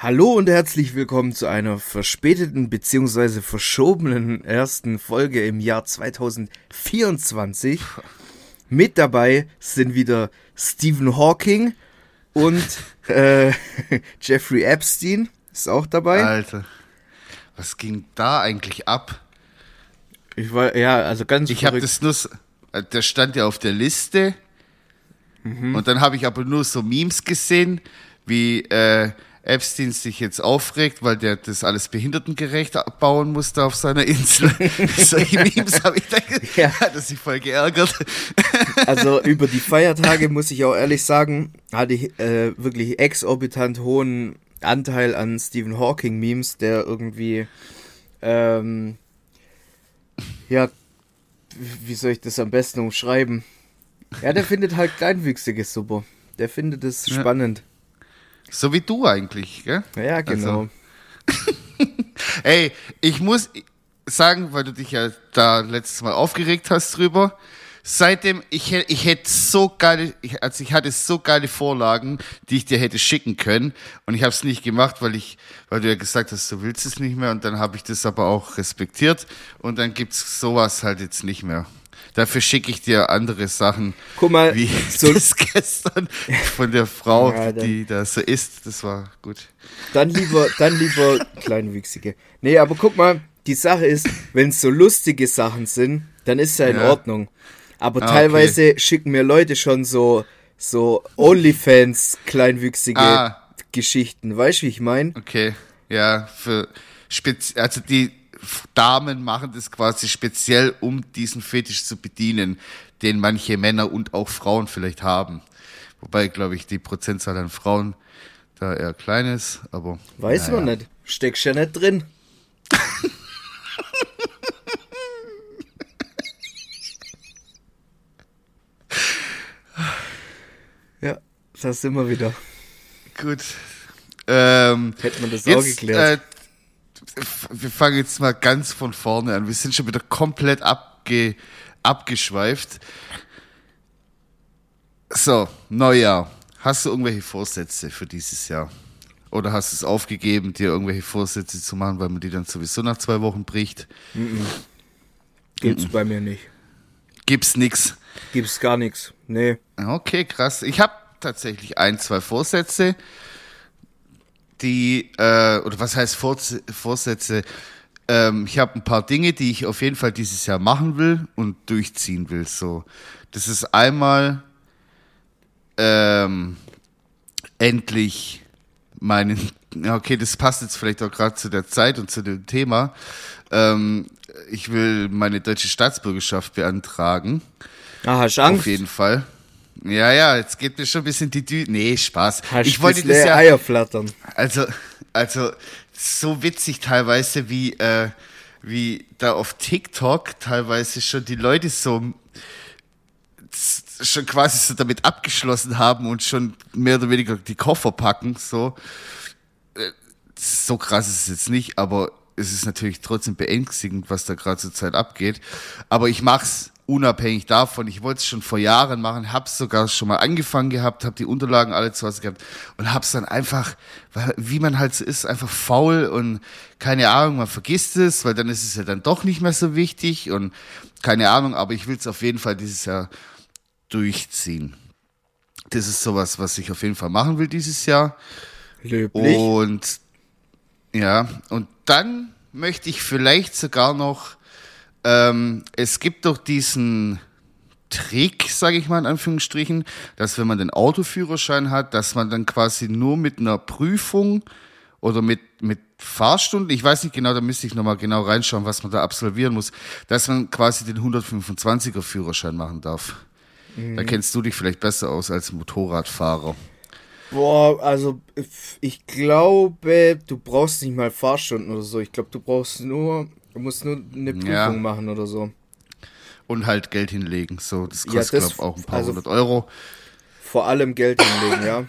Hallo und herzlich willkommen zu einer verspäteten bzw. verschobenen ersten Folge im Jahr 2024. Mit dabei sind wieder Stephen Hawking und äh, Jeffrey Epstein ist auch dabei. Alter, was ging da eigentlich ab? Ich war ja also ganz. Ich habe das nur, äh, der stand ja auf der Liste mhm. und dann habe ich aber nur so Memes gesehen, wie äh, Epstein sich jetzt aufregt, weil der das alles behindertengerecht bauen musste auf seiner Insel. Solche Memes habe ich da ja. hat er sich voll geärgert. also über die Feiertage muss ich auch ehrlich sagen, hatte ich äh, wirklich exorbitant hohen Anteil an Stephen Hawking Memes, der irgendwie ähm, ja, wie soll ich das am besten umschreiben? Ja, der findet halt Kleinwüchsige super. Der findet es ja. spannend. So wie du eigentlich, gell? Ja, genau. Also. Ey, ich muss sagen, weil du dich ja da letztes Mal aufgeregt hast drüber, seitdem, ich, ich hätte so geile, also ich hatte so geile Vorlagen, die ich dir hätte schicken können und ich habe es nicht gemacht, weil ich, weil du ja gesagt hast, du willst es nicht mehr und dann habe ich das aber auch respektiert und dann gibt's sowas halt jetzt nicht mehr. Dafür schicke ich dir andere Sachen. Guck mal, wie so das gestern von der Frau, ja, die da so ist. Das war gut. Dann lieber, dann lieber Kleinwüchsige. Nee, aber guck mal, die Sache ist, wenn es so lustige Sachen sind, dann ist ja in ja. Ordnung. Aber ah, teilweise okay. schicken mir Leute schon so, so Onlyfans kleinwüchsige ah. Geschichten. Weißt du, wie ich meine? Okay, ja, für Spez also die Damen machen das quasi speziell, um diesen Fetisch zu bedienen, den manche Männer und auch Frauen vielleicht haben. Wobei, glaube ich, die Prozentzahl an Frauen da eher klein ist, aber. Weiß naja. man nicht. Steckst ja nicht drin. ja, das sind wir wieder. Gut. Ähm, Hätte man das jetzt, auch geklärt. Äh, wir fangen jetzt mal ganz von vorne an. Wir sind schon wieder komplett abge, abgeschweift. So, Neujahr. Hast du irgendwelche Vorsätze für dieses Jahr? Oder hast du es aufgegeben, dir irgendwelche Vorsätze zu machen, weil man die dann sowieso nach zwei Wochen bricht? Mm -mm. Gibt's mm bei mir nicht. Gibt's nix? Gibt's gar nichts. Nee. Okay, krass. Ich habe tatsächlich ein, zwei Vorsätze die, äh, oder was heißt Vorsätze? Ähm, ich habe ein paar Dinge, die ich auf jeden Fall dieses Jahr machen will und durchziehen will. So, das ist einmal ähm, endlich meinen, okay, das passt jetzt vielleicht auch gerade zu der Zeit und zu dem Thema. Ähm, ich will meine deutsche Staatsbürgerschaft beantragen. Ah, hast Angst? Auf jeden Fall. Ja, ja, jetzt geht mir schon ein bisschen die Dü Nee, Spaß. Hast ich wollte das ja Eier flattern. Also, also so witzig teilweise wie äh, wie da auf TikTok teilweise schon die Leute so schon quasi so damit abgeschlossen haben und schon mehr oder weniger die Koffer packen, so. Äh, so krass ist es jetzt nicht, aber es ist natürlich trotzdem beängstigend, was da gerade zur Zeit abgeht. Aber ich mach's unabhängig davon, ich wollte es schon vor Jahren machen, habe es sogar schon mal angefangen gehabt, habe die Unterlagen alle zu Hause gehabt und habe es dann einfach, weil, wie man halt so ist, einfach faul und keine Ahnung, man vergisst es, weil dann ist es ja dann doch nicht mehr so wichtig und keine Ahnung, aber ich will es auf jeden Fall dieses Jahr durchziehen. Das ist sowas, was ich auf jeden Fall machen will dieses Jahr. Löblich. Und ja, und dann möchte ich vielleicht sogar noch ähm, es gibt doch diesen Trick, sage ich mal in Anführungsstrichen, dass wenn man den Autoführerschein hat, dass man dann quasi nur mit einer Prüfung oder mit, mit Fahrstunden, ich weiß nicht genau, da müsste ich nochmal genau reinschauen, was man da absolvieren muss, dass man quasi den 125er Führerschein machen darf. Mhm. Da kennst du dich vielleicht besser aus als Motorradfahrer. Boah, also ich glaube, du brauchst nicht mal Fahrstunden oder so. Ich glaube, du brauchst nur Du musst nur eine Prüfung ja. machen oder so. Und halt Geld hinlegen. So, das kostet, ja, glaube auch ein paar also hundert Euro. Vor allem Geld hinlegen, ja.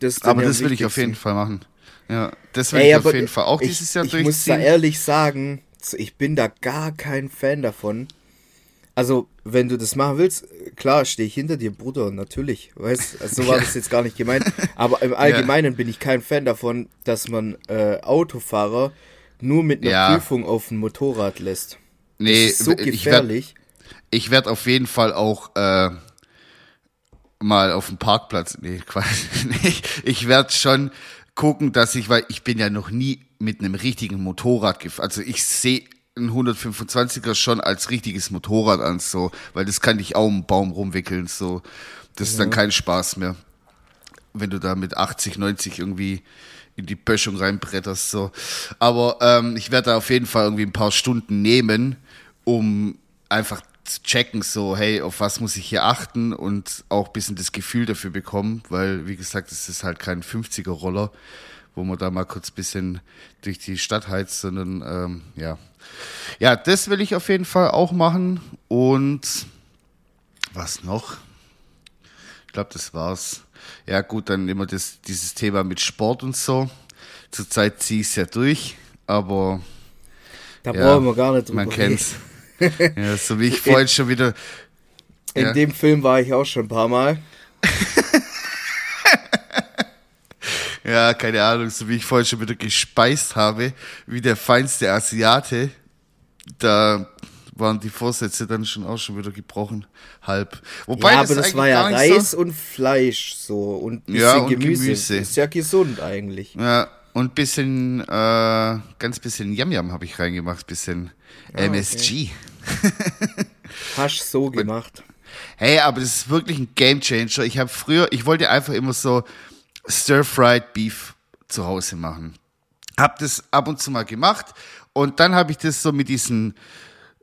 Das aber das will ich auf jeden Fall machen. Ja, das will Ey, ich auf jeden Fall auch ich, dieses Jahr ich durchziehen. Ich muss da ehrlich sagen, ich bin da gar kein Fan davon. Also, wenn du das machen willst, klar, stehe ich hinter dir, Bruder, natürlich. Weißt also so war das jetzt gar nicht gemeint. Aber im Allgemeinen ja. bin ich kein Fan davon, dass man äh, Autofahrer nur mit einer ja. Prüfung auf ein Motorrad lässt. Nee, das ist so gefährlich. Ich werde werd auf jeden Fall auch äh, mal auf dem Parkplatz. Nee, Quatsch. Nee, ich werde schon gucken, dass ich, weil ich bin ja noch nie mit einem richtigen Motorrad gefahren. Also ich sehe ein 125er schon als richtiges Motorrad an, so, weil das kann dich auch um Baum rumwickeln, so. Das ist dann kein Spaß mehr. Wenn du da mit 80, 90 irgendwie in die Böschung reinbretterst, so. Aber ähm, ich werde da auf jeden Fall irgendwie ein paar Stunden nehmen, um einfach zu checken, so, hey, auf was muss ich hier achten und auch ein bisschen das Gefühl dafür bekommen, weil, wie gesagt, es ist halt kein 50er-Roller, wo man da mal kurz ein bisschen durch die Stadt heizt, sondern, ähm, ja. Ja, das will ich auf jeden Fall auch machen und was noch? Ich glaube, das war's. Ja, gut, dann immer das, dieses Thema mit Sport und so. Zurzeit ziehe ich es ja durch, aber. Da ja, brauchen wir gar nicht drüber Man kennt's. ja, so wie ich vorhin schon wieder. In ja. dem Film war ich auch schon ein paar Mal. ja, keine Ahnung, so wie ich vorhin schon wieder gespeist habe, wie der feinste Asiate. Da waren die Vorsätze dann schon auch schon wieder gebrochen, halb. Wobei ja, aber das, das war ja Reis so und Fleisch so und bisschen ja, und Gemüse. Gemüse. Ist ja gesund eigentlich. Ja, und bisschen, äh, ganz bisschen Yam-Yam habe ich reingemacht, bisschen ah, MSG. Okay. Hast so gemacht. Hey, aber das ist wirklich ein Game Changer. Ich habe früher, ich wollte einfach immer so Stir-Fried Beef zu Hause machen. Hab das ab und zu mal gemacht und dann habe ich das so mit diesen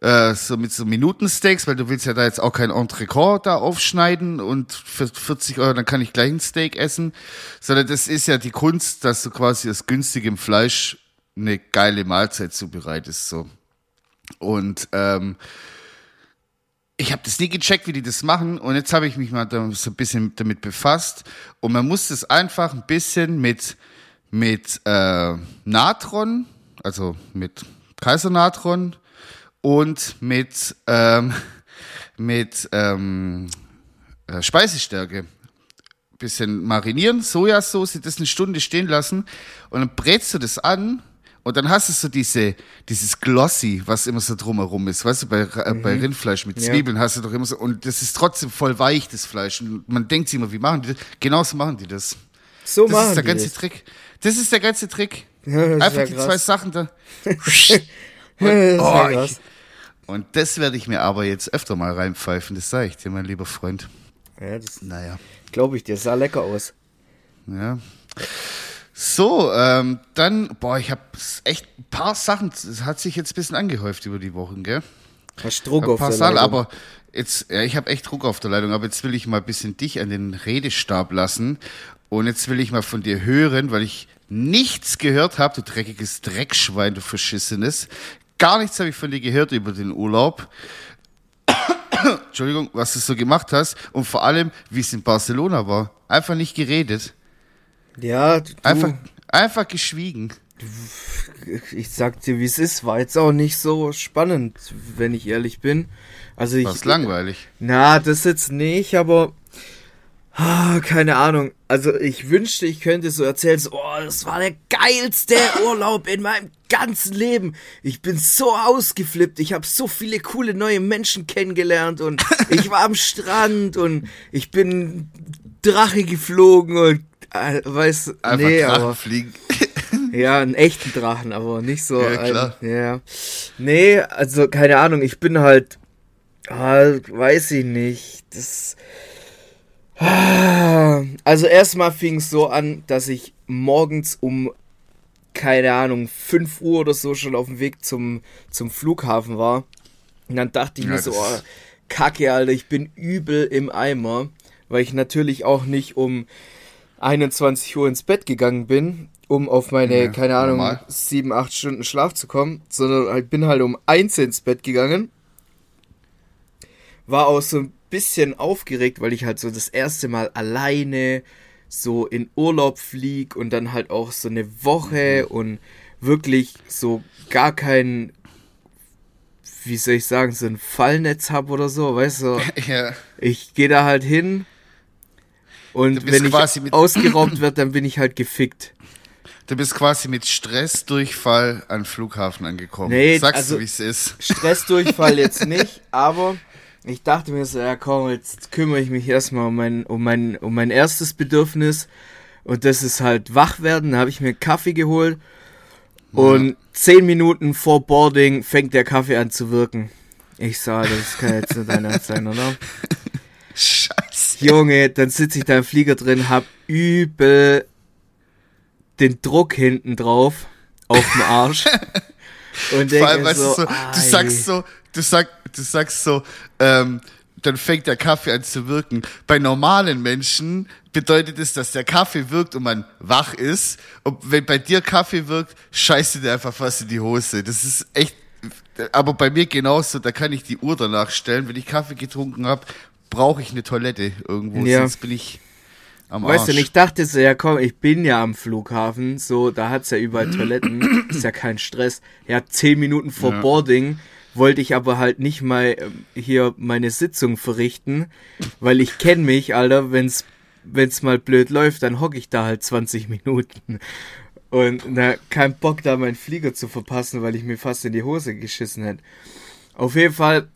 äh, so mit so Minutensteaks, weil du willst ja da jetzt auch kein Entrecot da aufschneiden und für 40 Euro dann kann ich gleich ein Steak essen, sondern das ist ja die Kunst, dass du quasi aus günstigem Fleisch eine geile Mahlzeit zubereitest so. Und ähm, ich habe das nie gecheckt, wie die das machen. Und jetzt habe ich mich mal so ein bisschen damit befasst. Und man muss das einfach ein bisschen mit mit äh, Natron, also mit Kaisernatron und mit, ähm, mit ähm, äh, Speisestärke. Bisschen marinieren, Sojasauce, das eine Stunde stehen lassen und dann brätst du das an und dann hast du so diese, dieses Glossy, was immer so drumherum ist. Weißt du, bei, äh, mhm. bei Rindfleisch mit Zwiebeln ja. hast du doch immer so, und das ist trotzdem voll weich, das Fleisch. Und man denkt sich immer, wie machen die das? Genauso machen die das. So das machen ist der ganze das. Trick. Das ist der ganze Trick. Ja, Einfach die krass. zwei Sachen da. Und, oh, ich, und das werde ich mir aber jetzt öfter mal reinpfeifen, das sage ich dir, mein lieber Freund. Ja, das naja. glaube ich dir, sah lecker aus. Ja. So, ähm, dann, boah, ich habe echt ein paar Sachen, es hat sich jetzt ein bisschen angehäuft über die Wochen, gell? Hast Druck auf der Leitung. Aber jetzt, ja, ich habe echt Druck auf der Leitung, aber jetzt will ich mal ein bisschen dich an den Redestab lassen und jetzt will ich mal von dir hören, weil ich nichts gehört habe, du dreckiges Dreckschwein, du verschissenes. Gar nichts habe ich von dir gehört über den Urlaub. Entschuldigung, was du so gemacht hast und vor allem, wie es in Barcelona war. Einfach nicht geredet. Ja, du, einfach, einfach geschwiegen. Ich sag dir, wie es ist, war jetzt auch nicht so spannend, wenn ich ehrlich bin. Also ich. War's langweilig. Na, das jetzt nicht, aber Ah, keine Ahnung. Also ich wünschte, ich könnte so erzählen, so, oh, das war der geilste Urlaub in meinem ganzen Leben. Ich bin so ausgeflippt. Ich habe so viele coole neue Menschen kennengelernt und ich war am Strand und ich bin Drache geflogen und äh, weiß, Einfach nee, aber fliegen. ja, einen echten Drachen, aber nicht so. Ja, klar. Ein, ja. Nee, also keine Ahnung. Ich bin halt, ah, weiß ich nicht. Das also erstmal fing es so an, dass ich morgens um, keine Ahnung, 5 Uhr oder so schon auf dem Weg zum, zum Flughafen war. Und dann dachte ich ja, mir so, oh, Kacke, Alter, ich bin übel im Eimer, weil ich natürlich auch nicht um 21 Uhr ins Bett gegangen bin, um auf meine, ja, keine Ahnung, normal. 7, 8 Stunden Schlaf zu kommen, sondern ich bin halt um 1 ins Bett gegangen. War auch so ein bisschen aufgeregt, weil ich halt so das erste Mal alleine so in Urlaub flieg und dann halt auch so eine Woche mhm. und wirklich so gar kein, wie soll ich sagen, so ein Fallnetz habe oder so, weißt du? Ja. Ich gehe da halt hin und wenn ich ausgeraubt wird, dann bin ich halt gefickt. Du bist quasi mit Stressdurchfall an den Flughafen angekommen. Nee, Sagst also- du, wie es ist. Stressdurchfall jetzt nicht, aber ich dachte mir so, ja komm, jetzt kümmere ich mich erstmal um mein, um mein, um mein erstes Bedürfnis und das ist halt wach werden. Da habe ich mir einen Kaffee geholt und zehn Minuten vor Boarding fängt der Kaffee an zu wirken. Ich sah, das kann jetzt nicht dein Ernst sein, oder? Scheiße. Junge, dann sitze ich da im Flieger drin, hab übel den Druck hinten drauf auf dem Arsch. Und Vor allem, weißt so, du, so, du sagst so, du, sag, du sagst so, ähm, dann fängt der Kaffee an zu wirken. Bei normalen Menschen bedeutet es, dass der Kaffee wirkt und man wach ist. Und wenn bei dir Kaffee wirkt, scheißt du dir einfach fast in die Hose. Das ist echt, aber bei mir genauso, da kann ich die Uhr danach stellen. Wenn ich Kaffee getrunken habe, brauche ich eine Toilette irgendwo, Ja. sonst bin ich am Weißt du, Arsch. ich dachte so, ja komm, ich bin ja am Flughafen, so, da hat's ja überall Toiletten, ist ja kein Stress. Ja, zehn Minuten vor Ja. Boarding wollte ich aber halt nicht mal ähm, hier meine Sitzung verrichten, weil ich kenne mich, Alter, wenn's, wenn's mal blöd läuft, dann hocke ich da halt 20 Minuten. Und na, kein Bock da meinen Flieger zu verpassen, weil ich mir fast in die Hose geschissen hätte. Auf jeden Fall,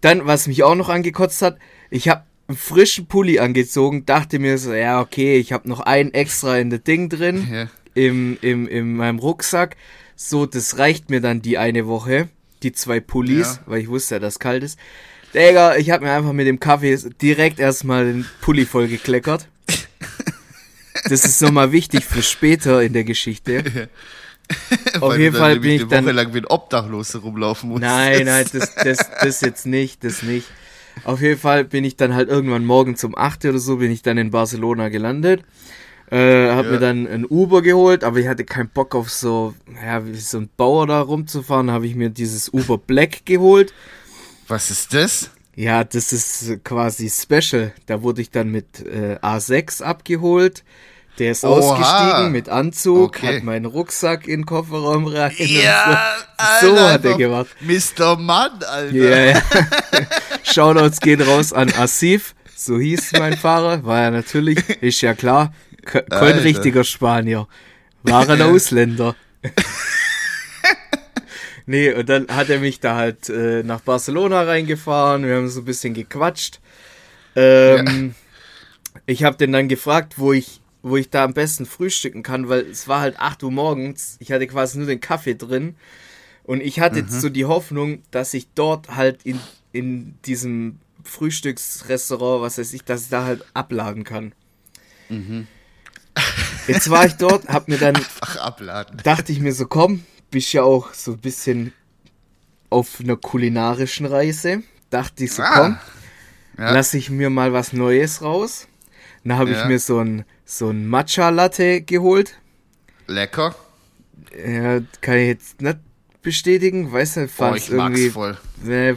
dann, was mich auch noch angekotzt hat, ich habe einen frischen Pulli angezogen, dachte mir so, ja, okay, ich habe noch einen extra in das Ding drin, Ja. im, im, in meinem Rucksack. So, das reicht mir dann die eine Woche, die zwei Pullis, Ja. weil ich wusste ja, dass kalt ist. Digga, ich habe mir einfach mit dem Kaffee direkt erstmal den Pulli voll gekleckert. Das ist nochmal wichtig für später in der Geschichte. Auf jeden Fall bin ich eine Woche dann- lang wie ein Obdachloser rumlaufen musst. Nein, nein, das, das, das jetzt nicht, das nicht. Auf jeden Fall bin ich dann halt irgendwann morgens um 8 oder so, bin ich dann in Barcelona gelandet. Äh, hab Ja. mir dann ein Uber geholt, aber ich hatte keinen Bock auf so, ja, wie so ein Bauer da rumzufahren, habe ich mir dieses Uber Black geholt. Was ist das? Ja, das ist quasi special. Da wurde ich dann mit äh, A6 abgeholt. Der ist Oha. ausgestiegen mit Anzug, Okay. hat meinen Rucksack in den Kofferraum rein. Ja, so. so Alter, hat er gemacht. Mr. Mann, Alter. Ja, ja. Shoutouts gehen raus an Asif, so hieß mein Fahrer, war ja natürlich, ist ja klar, kein Alter. richtiger Spanier, war ein Ausländer. nee, und dann hat er mich da halt äh, nach Barcelona reingefahren, wir haben so ein bisschen gequatscht. Ähm, Ich habe den dann gefragt, wo ich, wo ich da am besten frühstücken kann, weil es war halt 8 Uhr morgens, ich hatte quasi nur den Kaffee drin. Und ich hatte jetzt so die Hoffnung, dass ich dort halt in, in diesem Frühstücksrestaurant, was weiß ich, dass ich da halt abladen kann. Jetzt war ich dort, hab mir dann, Ach, abladen. dachte ich mir so, komm, bist ja auch so ein bisschen auf einer kulinarischen Reise. Dachte ich so, Ah. komm, Ja. lass ich mir mal was Neues raus. Dann habe ich Ja. mir so ein, so ein Matcha-Latte geholt. Lecker. Ja, kann ich jetzt nicht bestätigen, weiß nicht, fand ich mag's irgendwie, voll. Nee,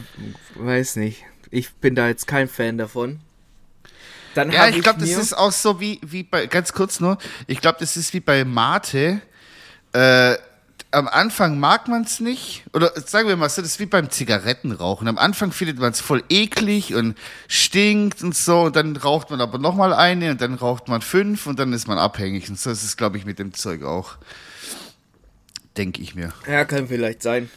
weiß nicht. Ich bin da jetzt kein Fan davon. Dann Ja, ich glaube, das ist auch so wie, wie bei, ganz kurz nur, ich glaube, das ist wie bei Mate. Äh, am Anfang mag man es nicht, oder sagen wir mal so, das ist wie beim Zigarettenrauchen. Am Anfang findet man es voll eklig und stinkt und so, und dann raucht man aber nochmal eine und dann raucht man fünf und dann ist man abhängig. Und so ist es, glaube ich, mit dem Zeug auch. Denke ich mir. Ja, kann vielleicht sein.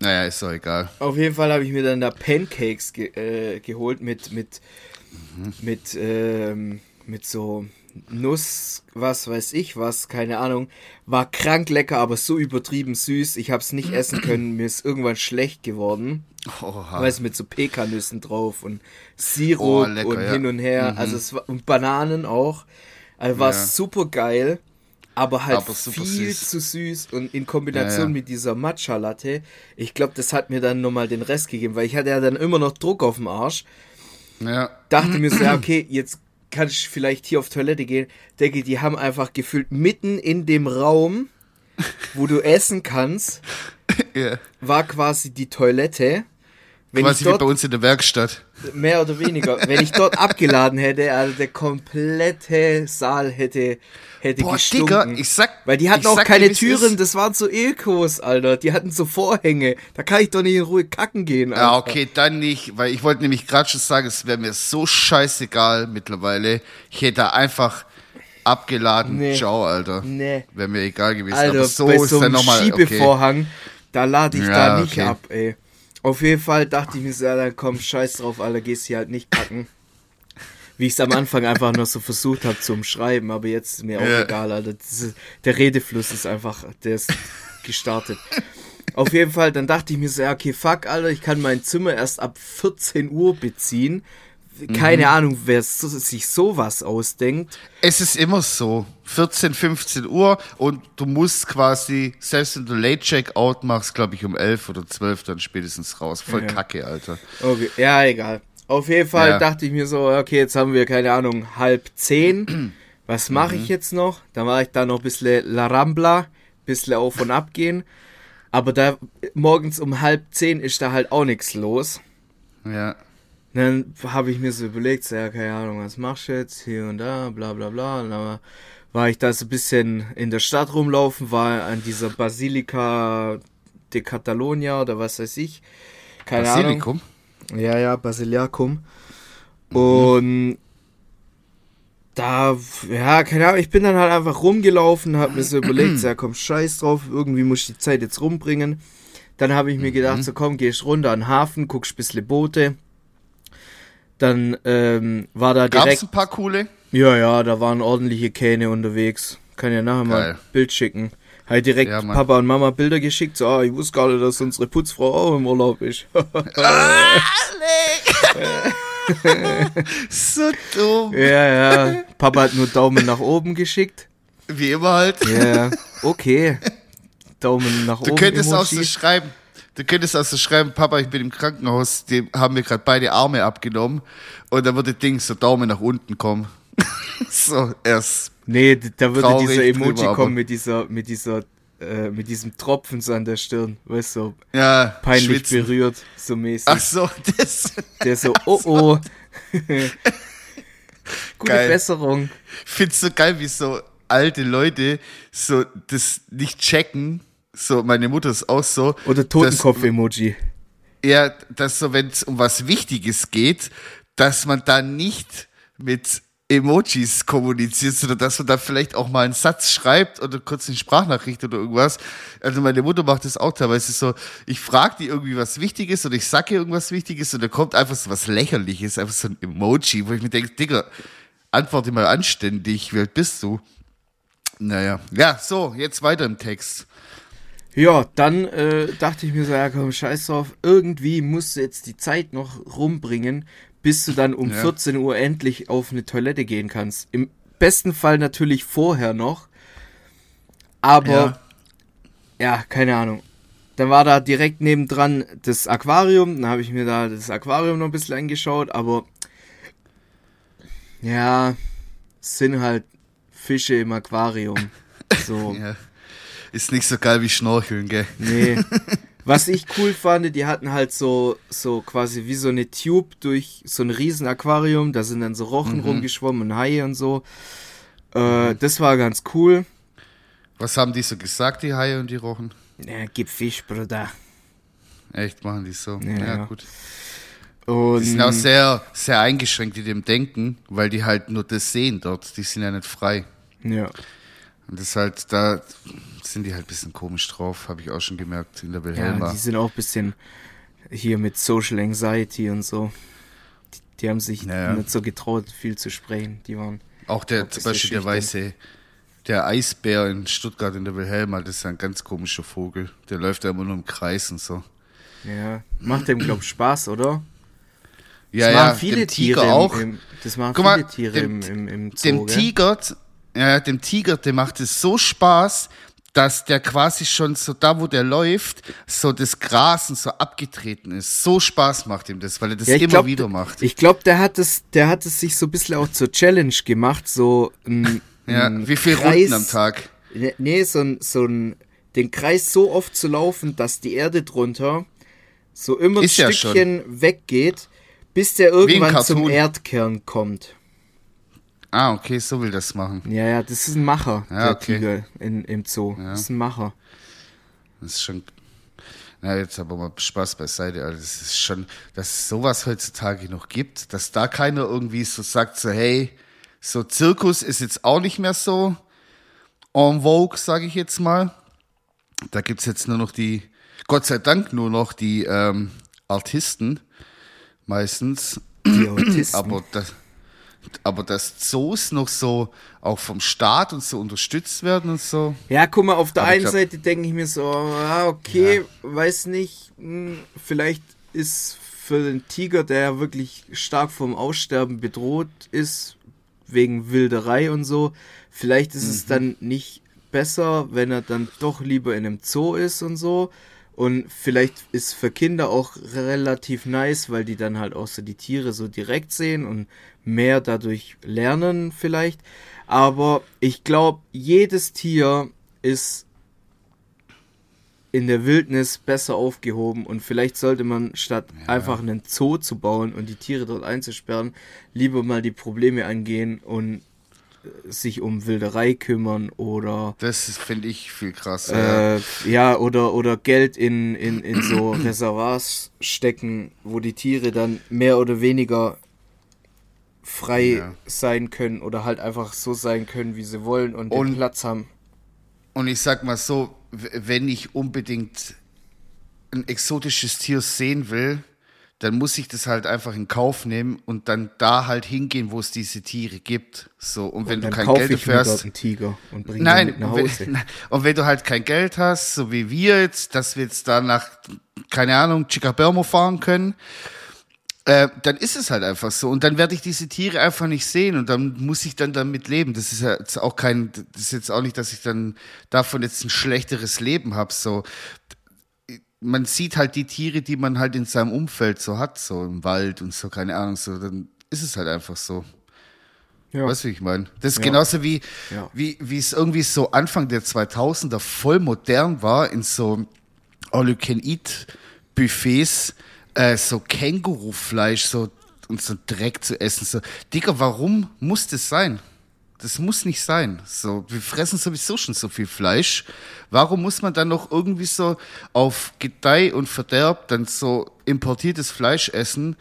Naja, ist doch egal. Auf jeden Fall habe ich mir dann da Pancakes ge äh, geholt mit mit Mhm. mit ähm, mit so Nuss, was weiß ich was, keine Ahnung. War krank lecker, aber so übertrieben süß. Ich habe es nicht essen können. Mir ist irgendwann schlecht geworden. Oha. Weißt du, mit so Pekannüssen drauf und Sirup Oh, lecker, und ja. hin und her. Also es war, und Bananen auch. Also war Ja. super geil, aber halt Aber viel süß. zu süß und in Kombination ja. mit dieser Matcha Latte. Ich glaube, das hat mir dann nochmal den Rest gegeben, weil ich hatte ja dann immer noch Druck auf dem Arsch. Ja. Dachte mir so, ja, okay, jetzt kann ich vielleicht hier auf Toilette gehen. Denke, die haben einfach gefühlt mitten in dem Raum, wo du essen kannst, ja. war quasi die Toilette. Wenn Quasi ich wie dort bei uns in der Werkstatt. Mehr oder weniger. Wenn ich dort abgeladen hätte, also der komplette Saal hätte, hätte Boah, gestunken. Digga, ich sag. Weil die hatten auch sag keine Türen, ist. das waren so Ökos, Alter. Die hatten so Vorhänge. Da kann ich doch nicht in Ruhe kacken gehen. Ja, Alter. okay, dann nicht, weil ich wollte nämlich gerade schon sagen, es wäre mir so scheißegal mittlerweile. Ich hätte einfach abgeladen, Nee. ciao, Alter. Nee. Wäre mir egal gewesen. Alter, aber so bei ist so dann einem nochmal. Okay. Schiebevorhang, da lade ich Ja, da nicht okay. ab, ey. Auf jeden Fall dachte ich mir so, ja, dann komm, scheiß drauf, Alter, gehst hier halt nicht kacken. Wie ich es am Anfang einfach nur so versucht habe zu umschreiben, aber jetzt ist mir auch Ja. egal, Alter. Ist, der Redefluss ist einfach, der ist gestartet. Auf jeden Fall, dann dachte ich mir so, ja, okay, fuck, Alter, ich kann mein Zimmer erst ab 14 Uhr beziehen. Keine Mhm. Ahnung, wer so, sich sowas ausdenkt. Es ist immer so. 14, 15 Uhr und du musst quasi, selbst wenn du Late Checkout machst, glaube ich um 11 oder 12 dann spätestens raus. Voll Ja. kacke, Alter. Okay, ja, egal. Auf jeden Fall Ja. dachte ich mir so, okay, jetzt haben wir, keine Ahnung, halb zehn. Was mache Mhm. ich jetzt noch? Dann war ich da noch ein bisschen La Rambla, bisschen auf und ab gehen. Aber da morgens um halb zehn ist da halt auch nichts los. Ja. Dann habe ich mir so überlegt, so, ja, keine Ahnung, was machst du jetzt hier und da, bla bla bla. Und dann war ich da so ein bisschen in der Stadt rumlaufen, war an dieser Basilica de Catalonia oder was weiß ich. Keine Ahnung. Basilikum. Ja, ja, Basiliacum. Und da, ja, keine Ahnung, ich bin dann halt einfach rumgelaufen, hab mir so überlegt, so, ja komm, scheiß drauf, irgendwie muss ich die Zeit jetzt rumbringen. Dann habe ich mir gedacht, so komm, gehst runter an den Hafen, guckst ein bisschen Boote. Dann ähm, war da Gab's direkt, ein paar coole? ja, ja, da waren ordentliche Kähne unterwegs. Kann ja nachher mal Geil. ein Bild schicken. Halt direkt Ja. Papa und Mama Bilder geschickt, so, ah, ich wusste gar nicht, dass unsere Putzfrau auch im Urlaub ist. So dumm. Ja, ja. Papa hat nur Daumen nach oben geschickt. Wie immer halt. Ja, okay. Daumen nach Du oben. könntest auch so Emoji. schreiben. Du könntest auch so schreiben, Papa, ich bin im Krankenhaus, dem haben mir gerade beide Arme abgenommen und dann würde Ding so Daumen nach unten kommen. so, erst. Nee, da würde dieser Emoji drüber, kommen mit dieser, mit dieser, äh, mit diesem Tropfen so an der Stirn. Weißt du, so Ja, peinlich schwitzen. berührt, so mäßig. Ach so, das. Der so, oh oh. Gute Geil. Besserung. Ich find's so geil, wie so alte Leute so das nicht checken. So, meine Mutter ist auch so. Oder Totenkopf-Emoji. Ja, dass so, wenn es um was Wichtiges geht, dass man da nicht mit Emojis kommuniziert, sondern dass man da vielleicht auch mal einen Satz schreibt oder kurz eine Sprachnachricht oder irgendwas. Also meine Mutter macht das auch teilweise so, ich frage die irgendwie was Wichtiges oder ich sage ihr irgendwas Wichtiges und da kommt einfach so was Lächerliches, einfach so ein Emoji, wo ich mir denke, Digga, antworte mal anständig, wie alt bist du? Naja, ja, so, jetzt weiter im Text. Ja, dann äh, dachte ich mir so, ja komm, scheiß drauf, irgendwie musst du jetzt die Zeit noch rumbringen, bis du dann um Ja. 14 Uhr endlich auf eine Toilette gehen kannst. Im besten Fall natürlich vorher noch, aber ja, keine Ahnung. Dann war da direkt nebendran das Aquarium, dann habe ich mir da das Aquarium noch ein bisschen angeschaut, aber ja, sind halt Fische im Aquarium. So. Ja. Ist nicht so geil wie Schnorcheln, gell? Nee. Was ich cool fand, die hatten halt so, so quasi wie so eine Tube durch so ein riesen Aquarium, da sind dann so Rochen rumgeschwommen und Haie und so. Äh, das war ganz cool. Was haben die so gesagt, die Haie und die Rochen? Ja, gib Fisch, Bruder. Echt, machen die so. Ja, Ja, ja. gut. Und Die sind auch sehr, sehr eingeschränkt in dem Denken, weil die halt nur das sehen dort. Die sind ja nicht frei. ja. Und das ist halt, da sind die halt ein bisschen komisch drauf, habe ich auch schon gemerkt in der ja, Wilhelma. die sind auch ein bisschen hier mit Social Anxiety und so. Die, die haben sich Ja, ja. nicht so getraut, viel zu sprechen. Die waren. auch der, zum Beispiel der weiße, der Eisbär in Stuttgart in der Wilhelma, das ist ein ganz komischer Vogel. Der läuft da immer nur im Kreis und so. Ja. Macht dem, glaub Spaß, oder? Ja, das ja, machen viele Tiere auch. Im, im, das machen Guck mal, viele Tiere dem- im, im, im Zoo, dem? Tiger, ja, dem Tiger, dem macht es so Spaß, dass der quasi schon so da, wo der läuft, so das Grasen so abgetreten ist. So Spaß macht ihm das, weil er das Ja, immer glaub, wieder macht. Ich glaube, der hat es, der hat es sich so ein bisschen auch zur Challenge gemacht, so ein, ja, ein wie viel Kreis, Runden am Tag? Ne- Nee, so ein, so ein, den Kreis so oft zu laufen, dass die Erde drunter so immer ein Ist ja Stückchen weggeht, Bis der irgendwann zum Erdkern kommt. Ah, okay, so will das machen. Ja, ja, das ist ein Macher, Ja, der okay. Tiger in, im Zoo. Das ist ein Macher. Das ist schon. Na, jetzt aber mal Spaß beiseite, Alter. Das ist schon, dass es sowas heutzutage noch gibt, dass da keiner irgendwie so sagt, so, hey, so Zirkus ist jetzt auch nicht mehr so en vogue, sage ich jetzt mal. Da gibt's jetzt nur noch die, Gott sei Dank nur noch die ähm, Artisten, meistens. Die Autisten. Aber das, aber dass Zoos noch so auch vom Staat und so unterstützt werden und so. Ja, guck mal, auf der Aber einen glaub- Seite denke ich mir so, ah, okay, weiß nicht, hm, vielleicht ist für den Tiger, der ja wirklich stark vom Aussterben bedroht ist, wegen Wilderei und so, vielleicht ist Mhm. es dann nicht besser, wenn er dann doch lieber in einem Zoo ist und so. Und vielleicht ist für Kinder auch relativ nice, weil die dann halt auch so die Tiere so direkt sehen und mehr dadurch lernen vielleicht. Aber ich glaube, jedes Tier ist in der Wildnis besser aufgehoben und vielleicht sollte man statt einfach einen Zoo zu bauen und die Tiere dort einzusperren, lieber mal die Probleme angehen und sich um Wilderei kümmern oder Das finde ich viel krasser. äh, ja, oder, oder Geld in, in, in so Reservoirs stecken, wo die Tiere dann mehr oder weniger frei Ja. sein können oder halt einfach so sein können, wie sie wollen und, Und- Platz haben. Und ich sag mal so, wenn ich unbedingt ein exotisches Tier sehen will, dann muss ich das halt einfach in Kauf nehmen und dann da halt hingehen, wo es diese Tiere gibt. So, und wenn Und du kein Geld dafür hast. Nein, wenn, und wenn du halt kein Geld hast, so wie wir jetzt, dass wir jetzt da nach, keine Ahnung, Chicabermo fahren können, äh, dann ist es halt einfach so. Und dann werde ich diese Tiere einfach nicht sehen und dann muss ich dann damit leben. Das ist ja jetzt auch kein, das ist jetzt auch nicht, dass ich dann davon jetzt ein schlechteres Leben habe. So, man sieht halt die Tiere, die man halt in seinem Umfeld so hat, so im Wald und so, keine Ahnung, so, dann ist es halt einfach so. Ja. Weißt du, wie ich meine? Das ist Ja. genauso wie, Ja. wie, wie es irgendwie so Anfang der 2000er voll modern war, in so All-You-Can-Eat-Buffets, äh, so Kängurufleisch so, und so Dreck zu essen. So, Digga, warum muss das sein? Das muss nicht sein. So, wir fressen sowieso schon so viel Fleisch. Warum muss man dann noch irgendwie so auf Gedeih und Verderb dann so importiertes Fleisch essen?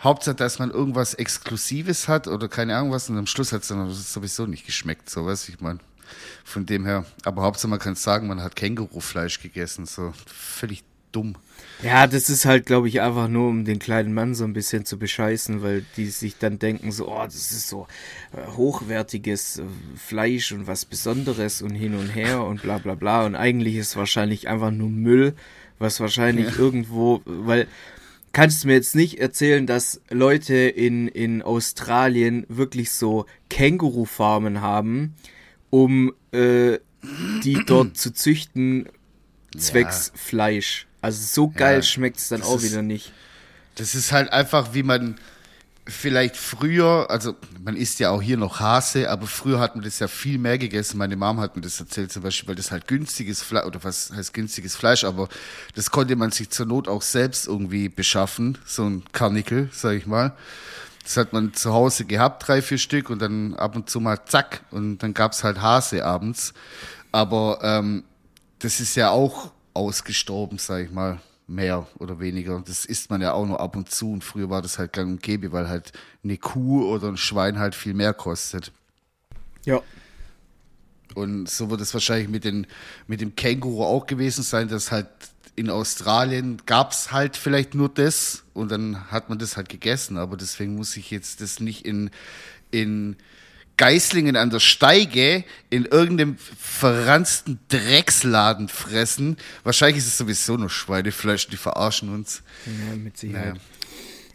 Hauptsache, dass man irgendwas Exklusives hat oder keine Ahnung was und am Schluss hat es dann sowieso nicht geschmeckt, so weiß ich mein. Von dem her, aber Hauptsache man kann sagen, man hat Kängurufleisch gegessen, so völlig dumm. Ja, das ist halt, glaube ich, einfach nur, um den kleinen Mann so ein bisschen zu bescheißen, weil die sich dann denken, so, oh, das ist so äh, hochwertiges äh, Fleisch und was Besonderes und hin und her und bla bla bla. Und eigentlich ist wahrscheinlich einfach nur Müll, was wahrscheinlich irgendwo, weil kannst du mir jetzt nicht erzählen, dass Leute in, in Australien wirklich so Känguru-Farmen haben, um äh, die dort zu züchten, zwecks Fleisch. Also so geil Ja, schmeckt es dann auch ist- wieder nicht. Das ist halt einfach, wie man vielleicht früher, also man isst ja auch hier noch Hase, aber früher hat man das ja viel mehr gegessen. Meine Mom hat mir das erzählt zum Beispiel, weil das halt günstiges Fleisch, oder was heißt günstiges Fleisch, aber das konnte man sich zur Not auch selbst irgendwie beschaffen, so ein Karnickel, sag ich mal. Das hat man zu Hause gehabt, drei, vier Stück und dann ab und zu mal zack und dann gab's halt Hase abends. Aber ähm, das ist ja auch ausgestorben, sag ich mal, mehr oder weniger. Das isst man ja auch nur ab und zu und früher war das halt gang und gäbe, weil halt eine Kuh oder ein Schwein halt viel mehr kostet. Ja. Und so wird es wahrscheinlich mit, den, mit dem Känguru auch gewesen sein, dass halt in Australien gab's halt vielleicht nur das und dann hat man das halt gegessen. Aber deswegen muss ich jetzt das nicht in, in Geislingen an der Steige in irgendeinem verranzten Drecksladen fressen. Wahrscheinlich ist es sowieso nur Schweinefleisch, die verarschen uns. Ja, mit Sicherheit.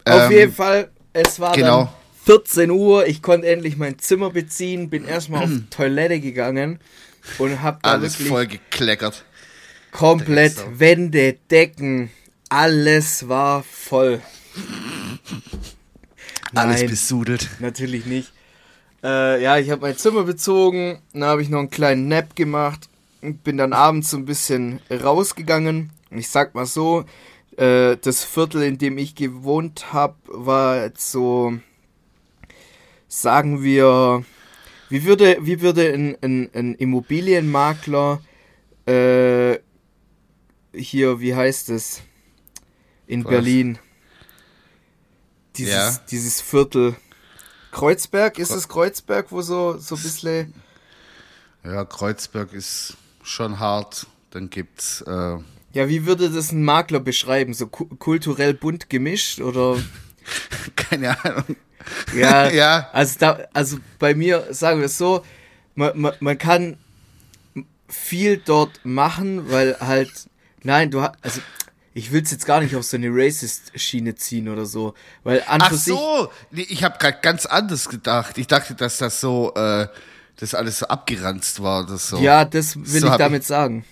Naja. Auf Ähm, jeden Fall, es war genau. dann 14 Uhr, ich konnte endlich mein Zimmer beziehen, bin erstmal auf die Toilette gegangen und hab da Alles voll gekleckert. komplett. Wände, Decken, alles war voll. Alles Nein. besudelt. Natürlich nicht. Äh, ja, ich habe mein Zimmer bezogen, dann habe ich noch einen kleinen Nap gemacht und bin dann abends so ein bisschen rausgegangen. Ich sag mal so, äh, das Viertel, in dem ich gewohnt habe, war jetzt so, sagen wir, wie würde, wie würde ein, ein, ein Immobilienmakler äh, hier, wie heißt es, in Was? Berlin, dieses, Ja. dieses Viertel, Kreuzberg, ist es Kreuzberg, wo so, so ein bisschen, Ja, Kreuzberg ist schon hart. Dann gibt's äh, ja, wie würde das ein Makler beschreiben, so ku kulturell bunt gemischt oder... keine Ahnung. Ja, Ja. Also, da, also bei mir, sagen wir es so, man, man, man kann viel dort machen, weil halt, nein, du hast, also ich will es jetzt gar nicht auf so eine Racist-Schiene ziehen oder so, weil an Ach so, nee, ich habe gerade ganz anders gedacht. Ich dachte, dass das so, äh, das alles so abgeranzt war oder so. ja, das will So ich damit sagen.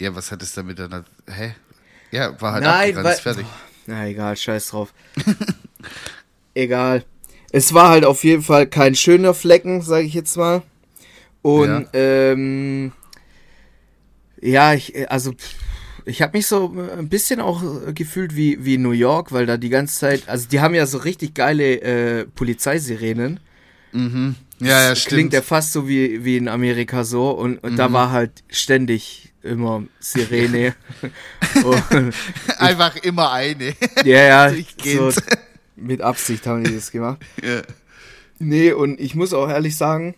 Ja, was hat es damit dann? Hä? Ja, war halt Nein, abgeranzt, weil, fertig. na egal, scheiß drauf. egal. Es war halt auf jeden Fall kein schöner Flecken, sage ich jetzt mal. Und ähm, ja, ich, also pff, ich habe mich so ein bisschen auch äh, gefühlt wie, wie New York, weil da die ganze Zeit, also die haben ja so richtig geile äh, Polizeisirenen. Mhm. Ja, ja, Das stimmt. Klingt ja fast so wie, wie in Amerika so und, und da war halt ständig immer Sirene. Einfach immer eine. ja, ja, so, mit Absicht haben die das gemacht. ja. Nee, und ich muss auch ehrlich sagen,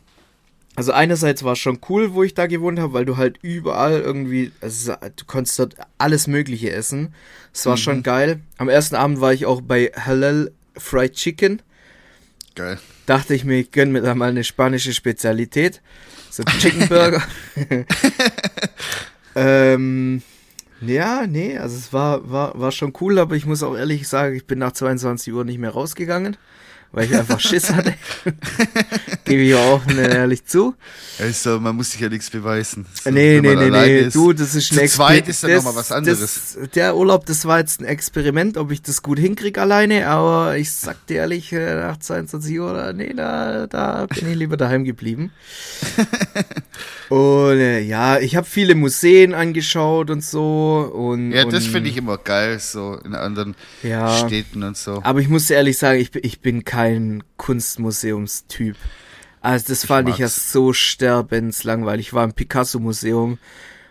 also einerseits war es schon cool, wo ich da gewohnt habe, weil du halt überall irgendwie, also du konntest dort alles Mögliche essen. Es war schon geil. Am ersten Abend war ich auch bei Halal Fried Chicken. Geil. Dachte ich mir, ich gönn mir da mal eine spanische Spezialität. So Chicken Burger. ähm, ja, nee, also es war, war, war schon cool, aber ich muss auch ehrlich sagen, ich bin nach 22 Uhr nicht mehr rausgegangen, weil ich einfach Schiss hatte. Gebe ich auch ehrlich zu. Also, man muss sich ja nichts beweisen. So, nee, nee, nee, nee, ist. du, das ist ein Zu zweit ist das- nochmal was anderes. Das, der Urlaub, das war jetzt ein Experiment, ob ich das gut hinkriege alleine, aber ich sag dir ehrlich, äh, nach 22 Uhr, nee, da, da bin ich lieber daheim geblieben. und äh, ja, ich habe viele Museen angeschaut und so. Und, Ja, das finde ich immer geil, so in anderen Ja. Städten und so. Aber ich muss ehrlich sagen, ich, ich bin kein Kunstmuseumstyp. Also das fand ich ja mag's. so sterbenslangweilig. Ich war im Picasso-Museum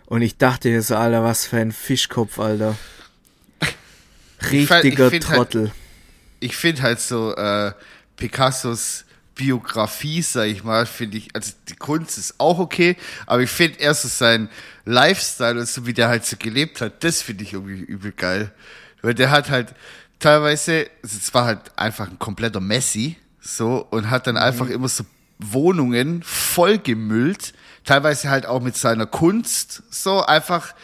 und ich dachte mir so, Alter, was für ein Fischkopf, Alter. Ich fand- ich Richtiger find halt- Trottel. ich finde halt so äh, Picassos Biografie, sag ich mal, finde ich, also die Kunst ist auch okay, aber ich finde erst so sein Lifestyle und so wie der halt so gelebt hat, das finde ich irgendwie übel geil. Weil der hat halt teilweise, also es war halt einfach ein kompletter Messi, so, und hat dann einfach immer so Wohnungen vollgemüllt, teilweise halt auch mit seiner Kunst, so einfach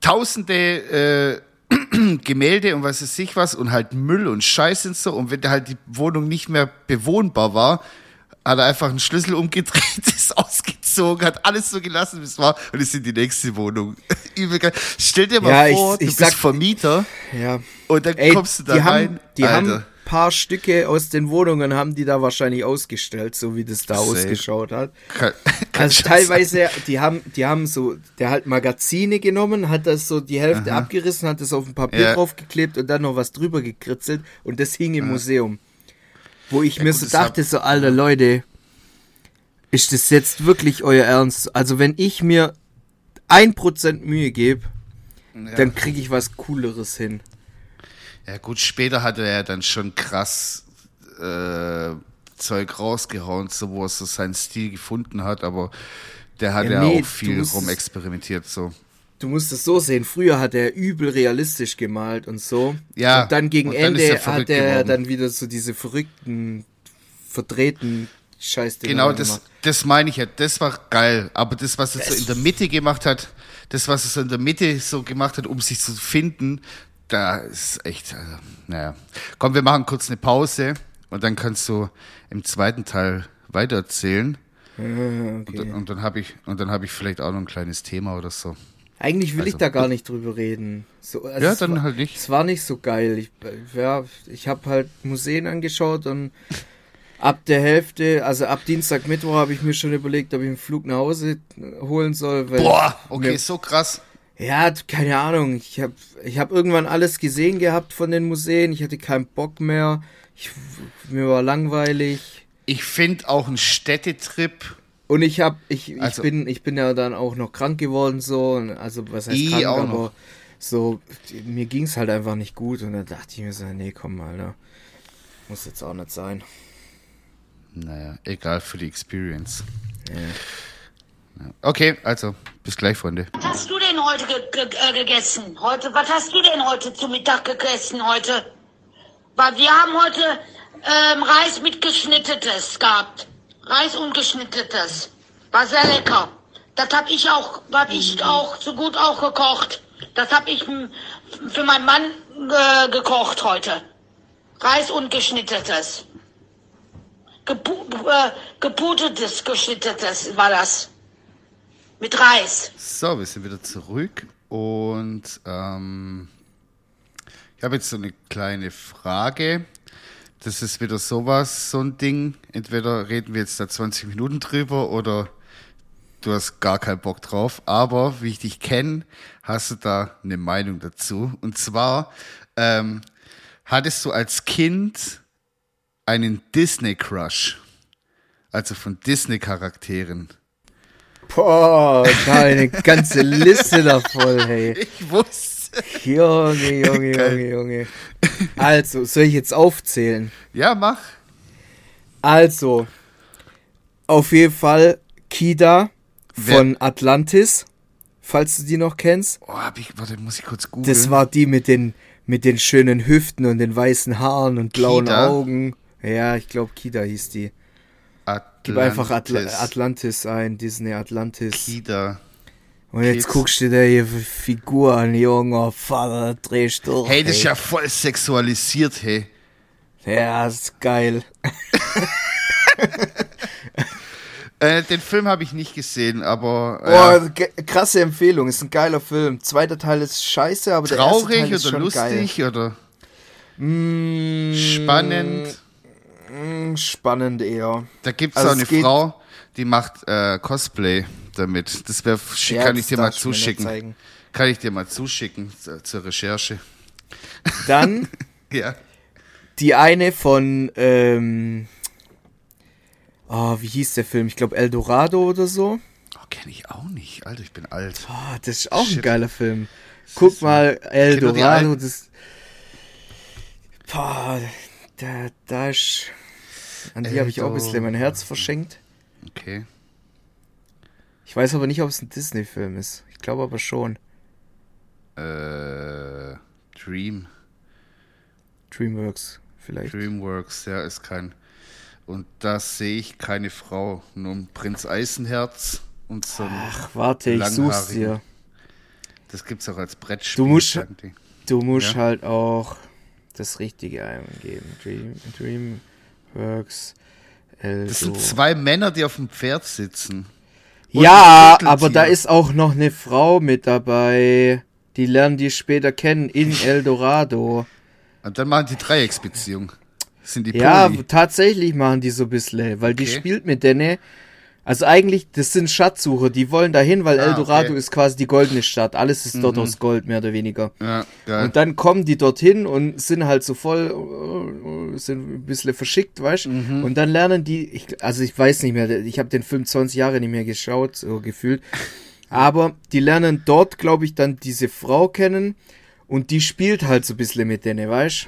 tausende äh, Gemälde und was weiß ich was und halt Müll und Scheiß und so. Und wenn halt die Wohnung nicht mehr bewohnbar war, hat er einfach einen Schlüssel umgedreht, ist ausgezogen, hat alles so gelassen, wie es war und ist in die nächste Wohnung. Stell dir mal Ja, ich- vor, ich du sag- bist Vermieter Ja. und dann Ey, kommst du da die rein. haben, die Alter. haben ein paar Stücke aus den Wohnungen haben die da wahrscheinlich ausgestellt, so wie das da Safe. ausgeschaut hat. Kann, kann Also teilweise, die haben, die haben so, der hat Magazine genommen, hat das so die Hälfte Aha. abgerissen, hat das auf ein Papier Ja. draufgeklebt und dann noch was drüber gekritzelt und das hing im Museum. Wo ich mir gut, so dachte, so, alter Leute, ist das jetzt wirklich euer Ernst? Also wenn ich mir ein Prozent Mühe gebe, sein. dann kriege ich was Cooleres hin. Ja gut, später hat er ja dann schon krass äh, Zeug rausgehauen, so wo er so seinen Stil gefunden hat, aber der hat Ja, ja, nee, auch viel rumexperimentiert so. Du musst es so sehen, früher hat er übel realistisch gemalt und so. Ja, Und dann gegen und dann Ende er hat er geworden. dann wieder so diese verrückten, verdrehten Scheiß Genau, das, das meine ich ja, das war geil, aber das, was er so in der Mitte gemacht hat, das, was er so in der Mitte so gemacht hat, um sich zu finden, da ist echt, also, naja. Komm, wir machen kurz eine Pause und dann kannst du im zweiten Teil weitererzählen. Und, dann- und dann habe ich, und dann habe ich vielleicht auch noch ein kleines Thema oder so. Eigentlich will ich Also- da gar nicht drüber reden. So, also Ja, dann war, halt nicht. Es war nicht so geil. Ich, ja, ich habe halt Museen angeschaut und ab der Hälfte, also ab Dienstag, Mittwoch habe ich mir schon überlegt, ob ich einen Flug nach Hause holen soll. Weil Boah, okay, mir- so krass. Ja, keine Ahnung. Ich habe ich hab irgendwann alles gesehen gehabt von den Museen. Ich hatte keinen Bock mehr. Ich, mir war langweilig. Ich finde auch ein Städtetrip. Und ich habe ich, ich Also- bin ich bin ja dann auch noch krank geworden so und also was heißt Ich krank, auch aber noch. so mir ging's halt einfach nicht gut und dann dachte ich mir so nee, komm Alter. Muss jetzt auch nicht sein. Naja, egal für die Experience. Ja. Okay, also, bis gleich, Freunde. Was hast du denn heute ge ge äh, gegessen? Heute, was hast du denn heute zu Mittag gegessen heute? Weil wir haben heute ähm, Reis mit Geschnittetes gehabt. Reis und Geschnittetes. War sehr lecker. Das hab ich auch, hab ich auch so gut auch gekocht. Das hab ich für meinen Mann äh, gekocht heute. Reis und Geschnittetes. Gepu äh, geputetes Geschnittetes war das. Mit Reis. So, wir sind wieder zurück und ähm, ich habe jetzt so eine kleine Frage. Das ist wieder sowas, so ein Ding. Entweder reden wir jetzt da 20 Minuten drüber oder du hast gar keinen Bock drauf. Aber wie ich dich kenne, hast du da eine Meinung dazu. Und zwar ähm, hattest du als Kind einen Disney-Crush. Also von Disney-Charakteren. Boah, da eine ganze Liste da voll, hey. Ich wusste. Junge, Junge. Junge, Junge. Also, soll ich jetzt aufzählen? Ja, mach. Also, auf jeden Fall Kida von Atlantis, falls du die noch kennst. Oh, hab ich, warte, muss ich kurz googeln. Das war die mit den, mit den schönen Hüften und den weißen Haaren und blauen Kida? Augen. Ja, ich glaube, Kida hieß die. Gib einfach Atla Atlantis ein, Disney Atlantis. Kida. Und jetzt Kids. guckst du dir hier Figur an, junger Vater, drehst durch. Hey, das ist ja voll sexualisiert, hey. Ja, ist geil. Äh, den Film habe ich nicht gesehen, aber äh, Boah, ge- krasse Empfehlung, ist ein geiler Film. Zweiter Teil ist scheiße, aber der erste traurig Teil ist oder schon lustig oder geil. spannend. Mm, spannend eher. Da gibt's Also auch es eine geht- Frau, die macht äh, Cosplay damit. Das wär, Ja, kann ich dir mal zuschicken. Kann ich dir mal zuschicken zur, zur Recherche. Dann Ja. die eine von, ähm, oh, wie hieß der Film? Ich glaube Eldorado oder so. Oh, kenne ich auch nicht. Alter, ich bin alt. Oh, das ist auch ein Shit. geiler Film. Guck mal, Eldorado, das. Boah, da, da ist. An die habe ich auch ein bisschen mein Herz verschenkt. Okay. Ich weiß aber nicht, ob es ein Disney-Film ist. Ich glaube aber schon. Äh, Dream. Dreamworks, vielleicht. Dreamworks, ja, ist kein. Und da sehe ich keine Frau, nur ein Prinz Eisenherz und so ein. Ach, warte, ich such's dir. Das gibt's auch als Brettspiel. Du musst-. Du musst Ja. halt auch das Richtige eingeben. Dream, Dreamworks. Eldo. Das sind zwei Männer, die auf dem Pferd sitzen. Und Ja, aber da ist auch noch eine Frau mit dabei. Die lernen die später kennen in Eldorado. Und dann machen die Dreiecksbeziehung. Sind die Ja, Poli. tatsächlich machen die so ein bisschen, weil die Okay. spielt mit denen. Also eigentlich, das sind Schatzsucher, die wollen dahin, weil Ah, Eldorado okay. Mhm. ist quasi die goldene Stadt. Alles ist dort aus Gold, mehr oder weniger. Ja, geil. Und dann kommen die dorthin und sind halt so voll, sind ein bisschen verschickt, weißt Mhm. Und dann lernen die, ich, also ich weiß nicht mehr, ich habe den Film 20 Jahre nicht mehr geschaut, so gefühlt. Aber die lernen dort, glaube ich, dann diese Frau kennen und die spielt halt so ein bisschen mit denen, weißt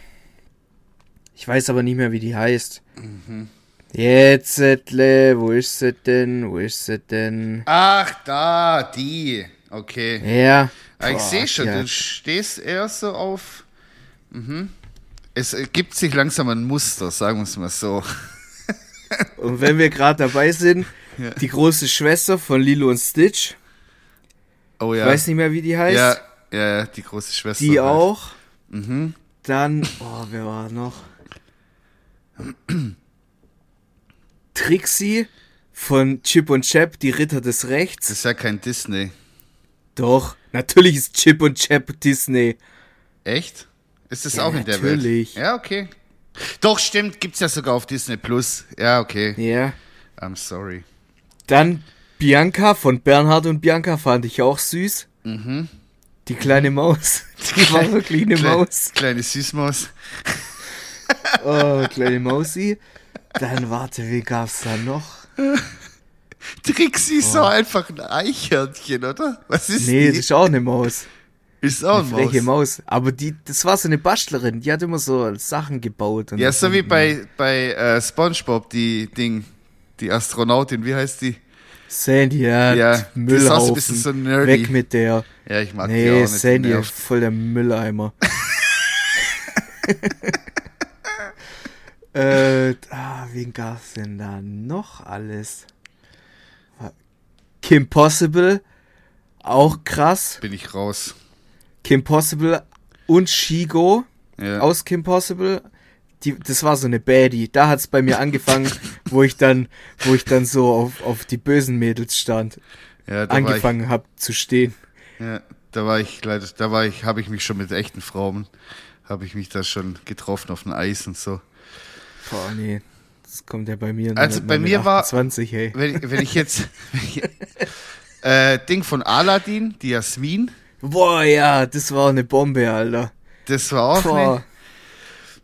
Ich weiß aber nicht mehr, wie die heißt. Mhm. Jetzt, wo ist sie denn? Wo ist sie denn? Ach, da, die. Okay. Ja. Ah, ich Boah, sehe schon, ja. du stehst eher so auf. Mhm. Es ergibt sich langsam ein Muster, sagen wir es mal so. Und wenn wir gerade dabei sind, Ja. die große Schwester von Lilo und Stitch, Oh ich ja. weiß nicht mehr, wie die heißt, ja, ja, ja, die große Schwester. die halt. auch. Mhm. Dann, oh, wer war noch? Trixie von Chip und Chap, die Ritter des Rechts. Das ist ja kein Disney. Doch, natürlich ist Chip und Chap Disney. Echt? Ist das Ja, auch in der natürlich. Welt? Ja, okay. Doch, stimmt, gibt's ja sogar auf Disney Plus. Ja, okay. Ja. I'm sorry. Dann Bianca von Bernhard und Bianca fand ich auch süß. Die kleine Maus. Die war wirklich eine Kleine- Maus. Kleine Süßmaus. Oh, kleine Mausi. Dann warte, wie gab's da noch? Trixie ist so einfach ein Eichhörnchen, oder? Was ist Oh. Nee, das die? ist auch eine Maus. Ist auch Eine freche Maus. Maus. Aber die, das war so eine Bastlerin. Die hat immer so Sachen gebaut. Ja, so wie bei, bei äh, Spongebob, die Ding, die Astronautin, wie heißt die? Sandy, ja. Ja, die ist auch so ein Müllhaufen. bisschen so nerdy. Weg mit der. Ja, ich mag die auch Nee, nicht. die Sandy, nervt. voll der Mülleimer. äh, ah, wen gab's denn da noch alles? Kim Possible, auch krass. Bin ich raus. Kim Possible und Shigo Ja. aus Kim Possible. Die, das war so eine Baddie. Da hat's bei mir angefangen, wo ich dann, wo ich dann so auf, auf die bösen Mädels stand, ja, da angefangen hab zu stehen. Ja, da war ich leider, da war ich, habe ich mich schon mit echten Frauen, habe ich mich da schon getroffen auf dem Eis und so. Boah, nee. Das kommt ja bei mir. Also bei mir war- 28, hey. Wenn, ich- wenn ich jetzt, wenn ich, äh, Ding von Aladdin, die Jasmin, Boah, ja, das war eine Bombe, Alter. das war auch, Boah. ne,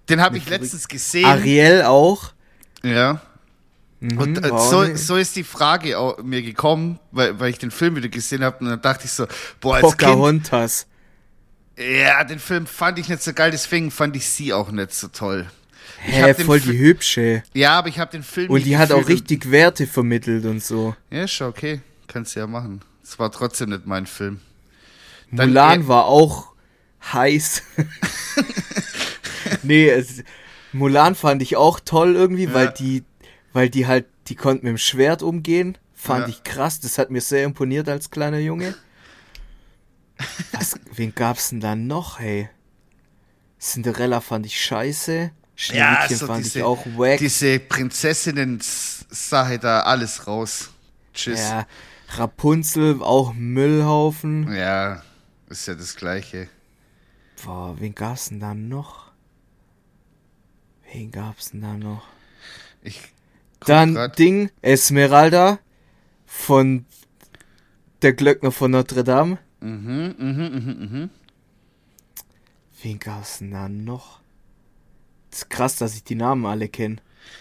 den habe ich letztens gesehen. Ariel auch. Ja. Mhm, Und äh, war so, so ist die Frage auch mir gekommen, weil, weil ich den Film wieder gesehen habe und dann dachte ich so, boah, als Kind, Pocahontas. ja, den Film fand ich nicht so geil, deswegen fand ich sie auch nicht so toll. Hä, den voll Fi- die hübsche. Ja, aber ich habe den Film Und die hat auch richtig Werte vermittelt und so. Ja, ist schon okay, kannst du ja machen. Es war trotzdem nicht mein Film. Dann Mulan eh- war auch heiß. nee, es, Mulan fand ich auch toll irgendwie, weil Ja. die, weil die halt, die konnte mit dem Schwert umgehen. Fand Ja. ich krass, das hat mir sehr imponiert als kleiner Junge. Was, wen gab's denn da noch, hey? Cinderella fand ich scheiße. Schneewittchen so fand diese, ich auch wack. diese Prinzessinnen-Sache da, alles raus. Tschüss. Ja. Ja, Rapunzel, auch Müllhaufen. ist ja das Gleiche. Boah, wen gab's denn da noch? Wen gab's denn da noch? Ich Dann grad. Ding, Esmeralda von der Glöckner von Notre Dame. Mhm, mhm, mhm, mhm. Wen gab's denn da noch? Das ist krass, dass ich die Namen alle kenne.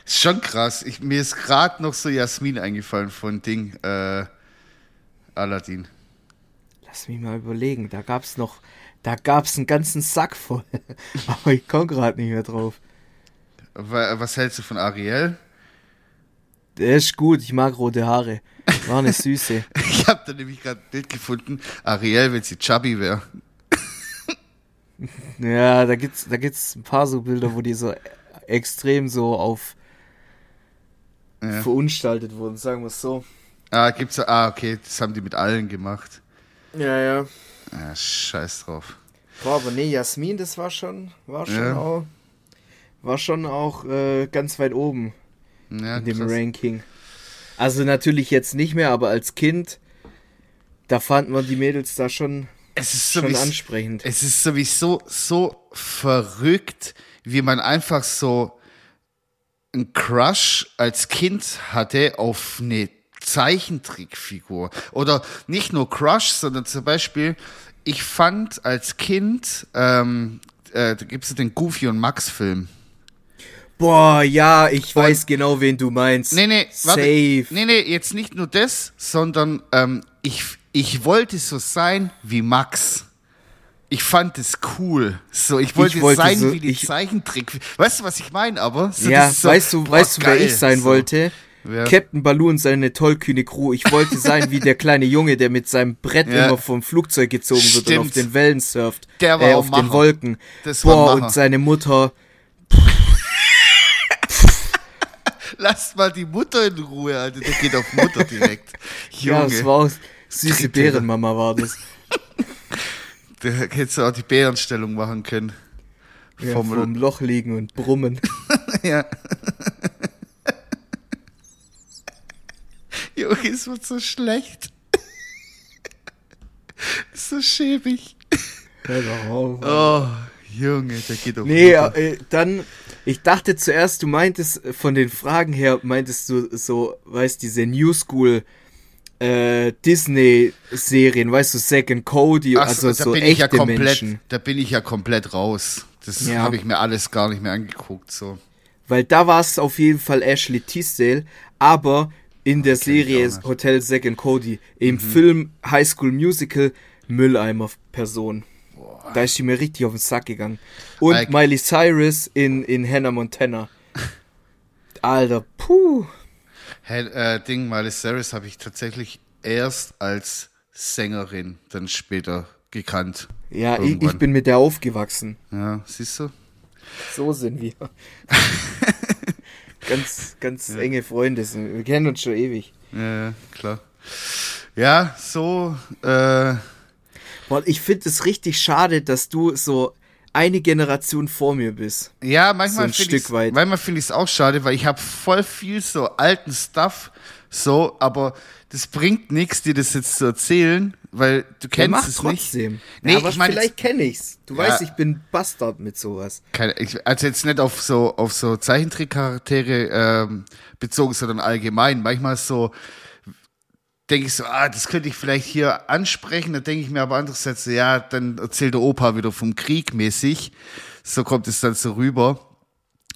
Ist schon krass. Ich, mir ist gerade noch so Jasmin eingefallen von Ding, äh, Aladdin. Lass mich mal überlegen. Da gab's noch, da gab's einen ganzen Sack voll. Aber ich komme gerade nicht mehr drauf. Wa- Was hältst du von Ariel? Der ist gut, ich mag rote Haare. War eine Süße. Ich habe da nämlich gerade ein Bild gefunden. Ariel, wenn sie chubby wäre. Ja, da gibt's, da gibt's ein paar so Bilder, wo die so extrem so auf Ja. verunstaltet wurden, sagen wir es so. Ah, gibt's Ah, okay, das haben die mit allen gemacht. Ja, ja. Ah, scheiß drauf. Boah, aber nee, Jasmin, das war schon, war schon Ja. auch, war schon auch äh, ganz weit oben Ja, in dem krass. Ranking. Also natürlich jetzt nicht mehr, aber als Kind, da fanden wir die Mädels da schon, Es ist schon sowieso, ansprechend. es ist sowieso so verrückt, wie man einfach so einen Crush als Kind hatte auf eine Zeichentrickfigur. Oder nicht nur Crush, sondern zum Beispiel, ich fand als Kind, ähm, äh, da gibt es den Goofy und Max Film. Boah, ja, ich weiß genau, wen du meinst. Nee, nee, warte. Safe. Nee, nee, jetzt nicht nur das, sondern ähm, ich, ich wollte so sein wie Max. Ich fand es cool. So, ich wollte, wollte sein so- wie die ich- Zeichentrick. Weißt du, was ich meine, aber? So, Ja, so, weißt du, boah, weißt du, wer ich sein wollte? Wer? Captain Baloo und seine tollkühne Crew. Ich wollte sein wie der kleine Junge, der mit seinem Brett Ja. immer vom Flugzeug gezogen wird und Stimmt. auf den Wellen surft. Der war äh, auf den Macher. Wolken. Das Boah, und seine Mutter. Lasst mal die Mutter in Ruhe, Alter. Der geht auf Mutter direkt. Ja, Junge, das war süße Bärenmama war das. da hättest du auch die Bärenstellung machen können. Ja, Vom- vom Loch liegen und brummen. Ja. Junge, es wird so schlecht. so schäbig. Hör doch auf. Oh, Junge, der geht auf Nee, äh, dann, ich dachte zuerst, du meintest äh, von den Fragen her, meintest du so, weißt diese New School äh, Disney-Serien, weißt du, Zack and Cody, Ach, also da so bin echte ich ja komplett, Menschen. da bin ich ja komplett raus. Das Ja. habe ich mir alles gar nicht mehr angeguckt. So. Weil da war es auf jeden Fall Ashley Tisdale, aber in der ich Serie. Mhm. Hotel Zack and Cody, im Film High School Musical, Mülleimer-Person. Da ist die mir richtig auf den Sack gegangen. Und Miley Cyrus in, in Hannah Montana. Alter, puh. Hey, äh, Ding, Miley Cyrus habe ich tatsächlich erst als Sängerin dann später gekannt. Ja, ich, ich bin mit der aufgewachsen. Ja, siehst du? So sind wir. ganz, ganz enge Freunde sind. Wir kennen uns schon ewig. Ja, ja, klar. Ja, so, äh, Boah, ich finde es richtig schade, dass du so eine Generation vor mir bist. Ja, So manchmal ein finde ich Stück weit. manchmal finde ich es auch schade, weil ich habe voll viel so alten Stuff, so, aber das bringt nichts, dir das jetzt zu erzählen, weil du kennst macht es trotzdem. nicht. Nee, ja, aber ich meine, vielleicht kenne ich's. Du Ja. weißt, ich bin Bastard mit sowas. keine, also jetzt nicht auf so auf so Zeichentrickcharaktere ähm, bezogen, sondern allgemein. Manchmal so denke ich so, ah, das könnte ich vielleicht hier ansprechen. Dann denke ich mir aber andererseits, so, ja, dann erzählt der Opa wieder vom Krieg mäßig. So kommt es dann so rüber.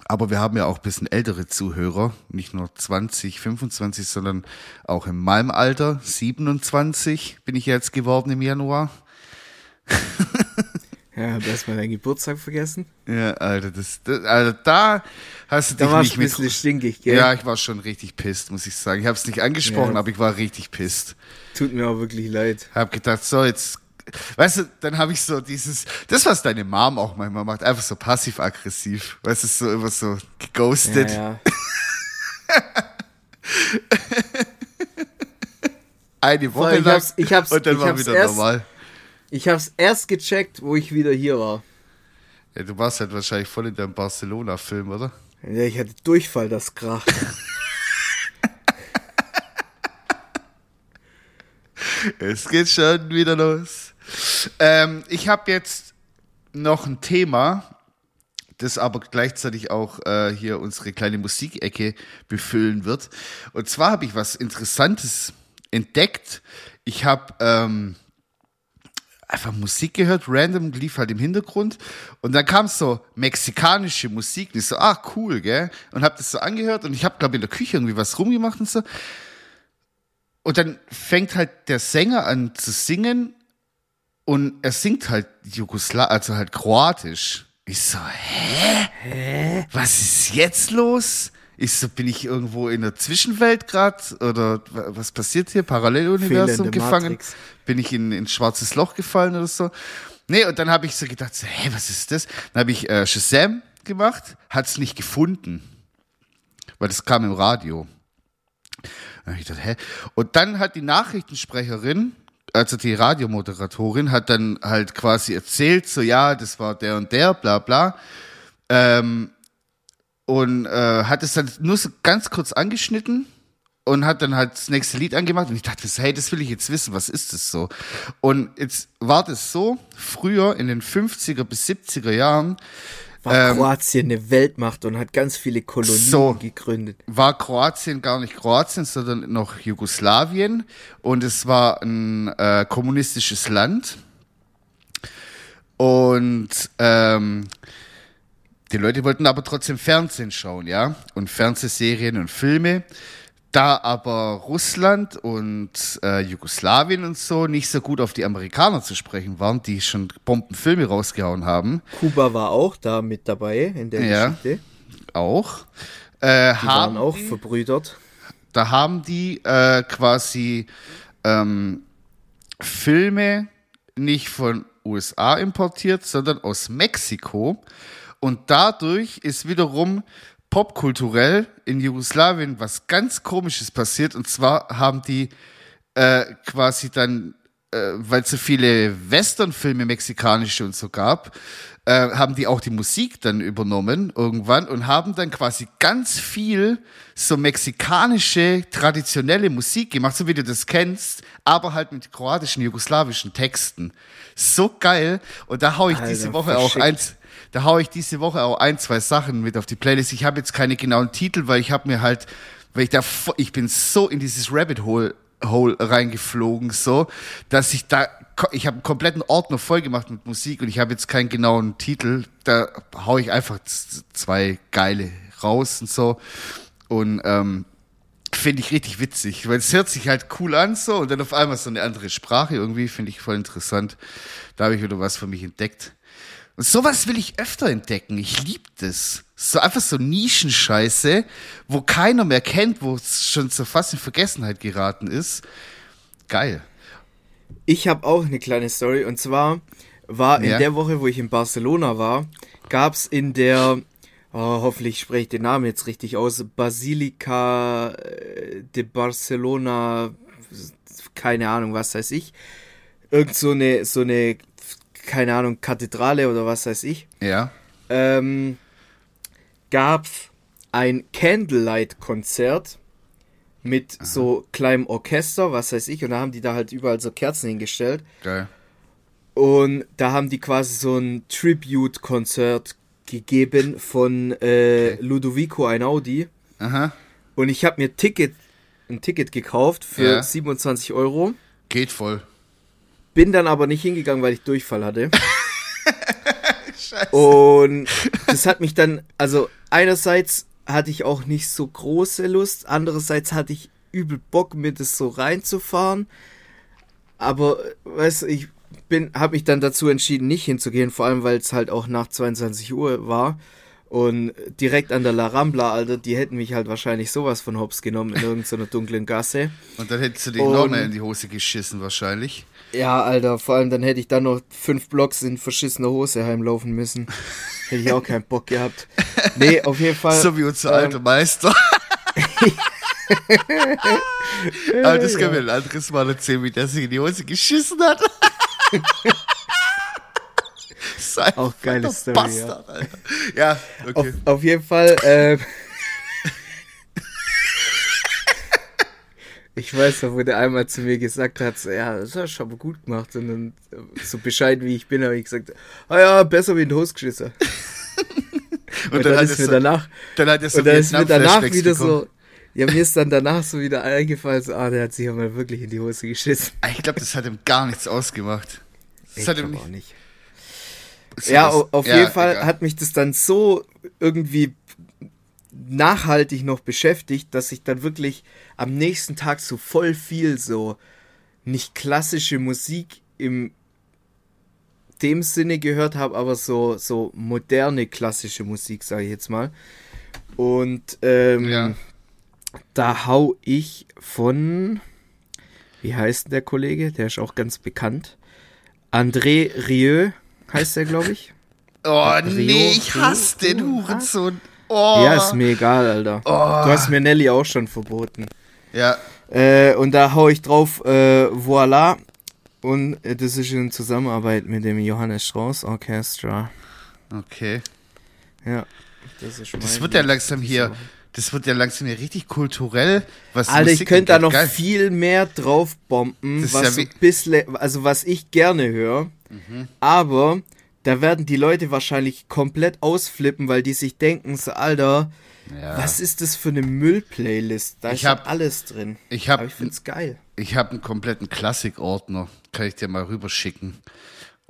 Aber wir haben ja auch ein bisschen ältere Zuhörer, nicht nur 20, 25, sondern auch in meinem Alter, 27 bin ich jetzt geworden im Januar. Ja, du hast mal deinen Geburtstag vergessen. Ja, Alter, das, das also da hast du Da dich warst nicht ein mit bisschen stinkig, gell? Ja, ich war schon richtig pisst, muss ich sagen. Ich habe es nicht angesprochen, Ja. aber ich war richtig pisst. Tut mir auch wirklich leid. Hab gedacht, so jetzt, weißt du, dann habe ich so dieses, das was deine Mom auch manchmal macht, einfach so passiv-aggressiv, weißt du, so immer so geghostet. Ja, ja. Eine Woche ich lang hab's- ich hab's- und dann ich war hab's wieder erst- normal. Ich hab's erst gecheckt, wo ich wieder hier war. Ja, du warst halt wahrscheinlich voll in deinem Barcelona-Film, oder? Ja, ich hatte Durchfall, das Krach. Es geht schon wieder los. Ähm, ich habe jetzt noch ein Thema, das aber gleichzeitig auch äh, hier unsere kleine Musikecke befüllen wird. Und zwar habe ich was Interessantes entdeckt. Ich habe ähm, einfach Musik gehört, random, lief halt im Hintergrund. Und dann kam so mexikanische Musik. Und ich so, ah, cool, gell? Und habe das so angehört. Und ich habe, glaube in der Küche irgendwie was rumgemacht und so. Und dann fängt halt der Sänger an zu singen und er singt halt Jugosla also halt Kroatisch. Ich so, hä? Hä? Was ist jetzt los? Ich so, bin ich irgendwo in der Zwischenwelt gerade? Oder wa- was passiert hier? Paralleluniversum gefangen? Matrix. Bin ich in in ein schwarzes Loch gefallen oder so? Nee, und dann habe ich so gedacht, so, hä, was ist das? Dann habe ich äh, Shazam gemacht, hat's nicht gefunden. Weil das kam im Radio. Dann ich gedacht, hä? Und dann hat die Nachrichtensprecherin, also die Radiomoderatorin, hat dann halt quasi erzählt, so ja, das war der und der, bla bla. Ähm, und äh, hat es dann nur so ganz kurz angeschnitten und hat dann halt das nächste Lied angemacht und ich dachte, hey, das will ich jetzt wissen, was ist das so? Und jetzt war das so, früher in den 50er bis 70er Jahren War Ähm, Kroatien eine Weltmacht und hat ganz viele Kolonien So. gegründet. war Kroatien gar nicht Kroatien, sondern noch Jugoslawien und es war ein äh, kommunistisches Land. Und ähm, die Leute wollten aber trotzdem Fernsehen schauen, ja, und Fernsehserien und Filme. Da aber Russland und äh, Jugoslawien und so nicht so gut auf die Amerikaner zu sprechen waren, die schon Bombenfilme rausgehauen haben, Kuba war auch da mit dabei in der Ja. Geschichte. auch, äh, Die haben waren auch die- verbrüdert. da haben die äh, quasi ähm, Filme nicht von USA importiert, sondern aus Mexiko. Und dadurch ist wiederum popkulturell in Jugoslawien was ganz Komisches passiert. Und zwar haben die äh, quasi dann, äh, weil es so viele Westernfilme mexikanische und so gab, äh, haben die auch die Musik dann übernommen irgendwann und haben dann quasi ganz viel so mexikanische traditionelle Musik gemacht, so wie du das kennst, aber halt mit kroatischen, jugoslawischen Texten. So geil. Und da hau ich Alter, diese Woche auch verschickt. eins, da hau ich diese Woche auch ein, zwei Sachen mit auf die Playlist. Ich habe jetzt keine genauen Titel, weil ich habe mir halt, weil ich da, ich bin so in dieses Rabbit Hole Hole reingeflogen, so, dass ich da, ich habe einen kompletten Ordner voll gemacht mit Musik und ich habe jetzt keinen genauen Titel. Da hau ich einfach zwei geile raus und so. Und ähm, finde ich richtig witzig, weil es hört sich halt cool an so und dann auf einmal so eine andere Sprache irgendwie, finde ich voll interessant. Da habe ich wieder was für mich entdeckt. Und sowas will ich öfter entdecken. Ich liebe das. So einfach so Nischenscheiße, wo keiner mehr kennt, wo es schon so fast in Vergessenheit geraten ist. Geil. Ich habe auch eine kleine Story und zwar war in Ja. der Woche, wo ich in Barcelona war, gab es in der, oh, hoffentlich spreche ich den Namen jetzt richtig aus, Basilica äh, de Barcelona, keine Ahnung, was weiß ich, irgend so eine, so eine, keine Ahnung, Kathedrale oder was weiß ich, Ja. ähm, gab's ein Candlelight-Konzert mit so kleinem Orchester, was weiß ich, und da haben die da halt überall so Kerzen hingestellt. Geil. Und da haben die quasi so ein Tribute-Konzert gegeben von äh, Ludovico Einaudi. Aha. Und ich habe mir Ticket, ein Ticket gekauft für Ja. 27 Euro. Geht voll. Bin dann aber nicht hingegangen, weil ich Durchfall hatte. Und das hat mich dann, also einerseits hatte ich auch nicht so große Lust, andererseits hatte ich übel Bock, mir das so reinzufahren. Aber, weißt du, ich bin, habe mich dann dazu entschieden, nicht hinzugehen, vor allem, weil es halt auch nach 22 Uhr war. Und direkt an der La Rambla, Alter, die hätten mich halt wahrscheinlich sowas von Hops genommen in irgendeiner dunklen Gasse. Und dann hättest du dich Und- noch mehr in die Hose geschissen wahrscheinlich. Ja, Alter, vor allem dann hätte ich dann noch fünf Blocks in verschissener Hose heimlaufen müssen. Hätte ich auch keinen Bock gehabt. Nee, auf jeden Fall. So wie unser ähm, alter Meister. Aber das können wir ein anderes Mal erzählen, wie der sich in die Hose geschissen hat. Sei Auch geile Story, Bastard, Alter. Ja, Auf, okay. auf jeden Fall, ähm, ich weiß noch, wo der einmal zu mir gesagt hat, so, ja, das hast du aber gut gemacht. Und dann äh, so bescheiden wie ich bin, habe ich gesagt, ah ja, besser wie ein Hostgeschissen. Und, dann, hat ist es mir so- danach, dann hat er so und dann ist mir danach wieder bekommen. so, ja, mir ist dann danach so wieder eingefallen, so, ah, der hat sich ja mal wirklich in die Hose geschissen. Ich glaube, das hat ihm gar nichts ausgemacht. Das Ich hat ihm glaub auch nicht. So Ja, auf ja, jeden Fall egal. hat mich das dann so irgendwie nachhaltig noch beschäftigt, dass ich dann wirklich am nächsten Tag so voll viel so nicht klassische Musik im dem Sinne gehört habe, aber so so moderne klassische Musik, sage ich jetzt mal. Und ähm, Ja. da hau ich von wie heißt der Kollege? Der ist auch ganz bekannt. André Rieu heißt der, glaube ich. Oh, Rio, nee, ich Rio, hasse den Rio, Hurensohn. Oh. Ja, ist mir egal, Alter. Du hast mir Nelly auch schon verboten. Ja, Äh, und da hau ich drauf, äh, voila. Und äh, das ist in Zusammenarbeit mit dem Johannes Strauss Orchestra. okay. Ja. Das ist Das wird ja langsam hier, das wird ja langsam hier richtig kulturell. Was Alter, ich Musik könnte da noch Geil. viel mehr drauf bomben, Das was ja so bisschen, also was ich gerne höre. Aber da werden die Leute wahrscheinlich komplett ausflippen, weil die sich denken, so, Alter, Ja. was ist das für eine Müllplaylist? Da Ich ist ja hab- alles drin. ich hab- Aber ich find's geil. Ich habe einen kompletten Klassikordner. Kann ich dir mal rüberschicken.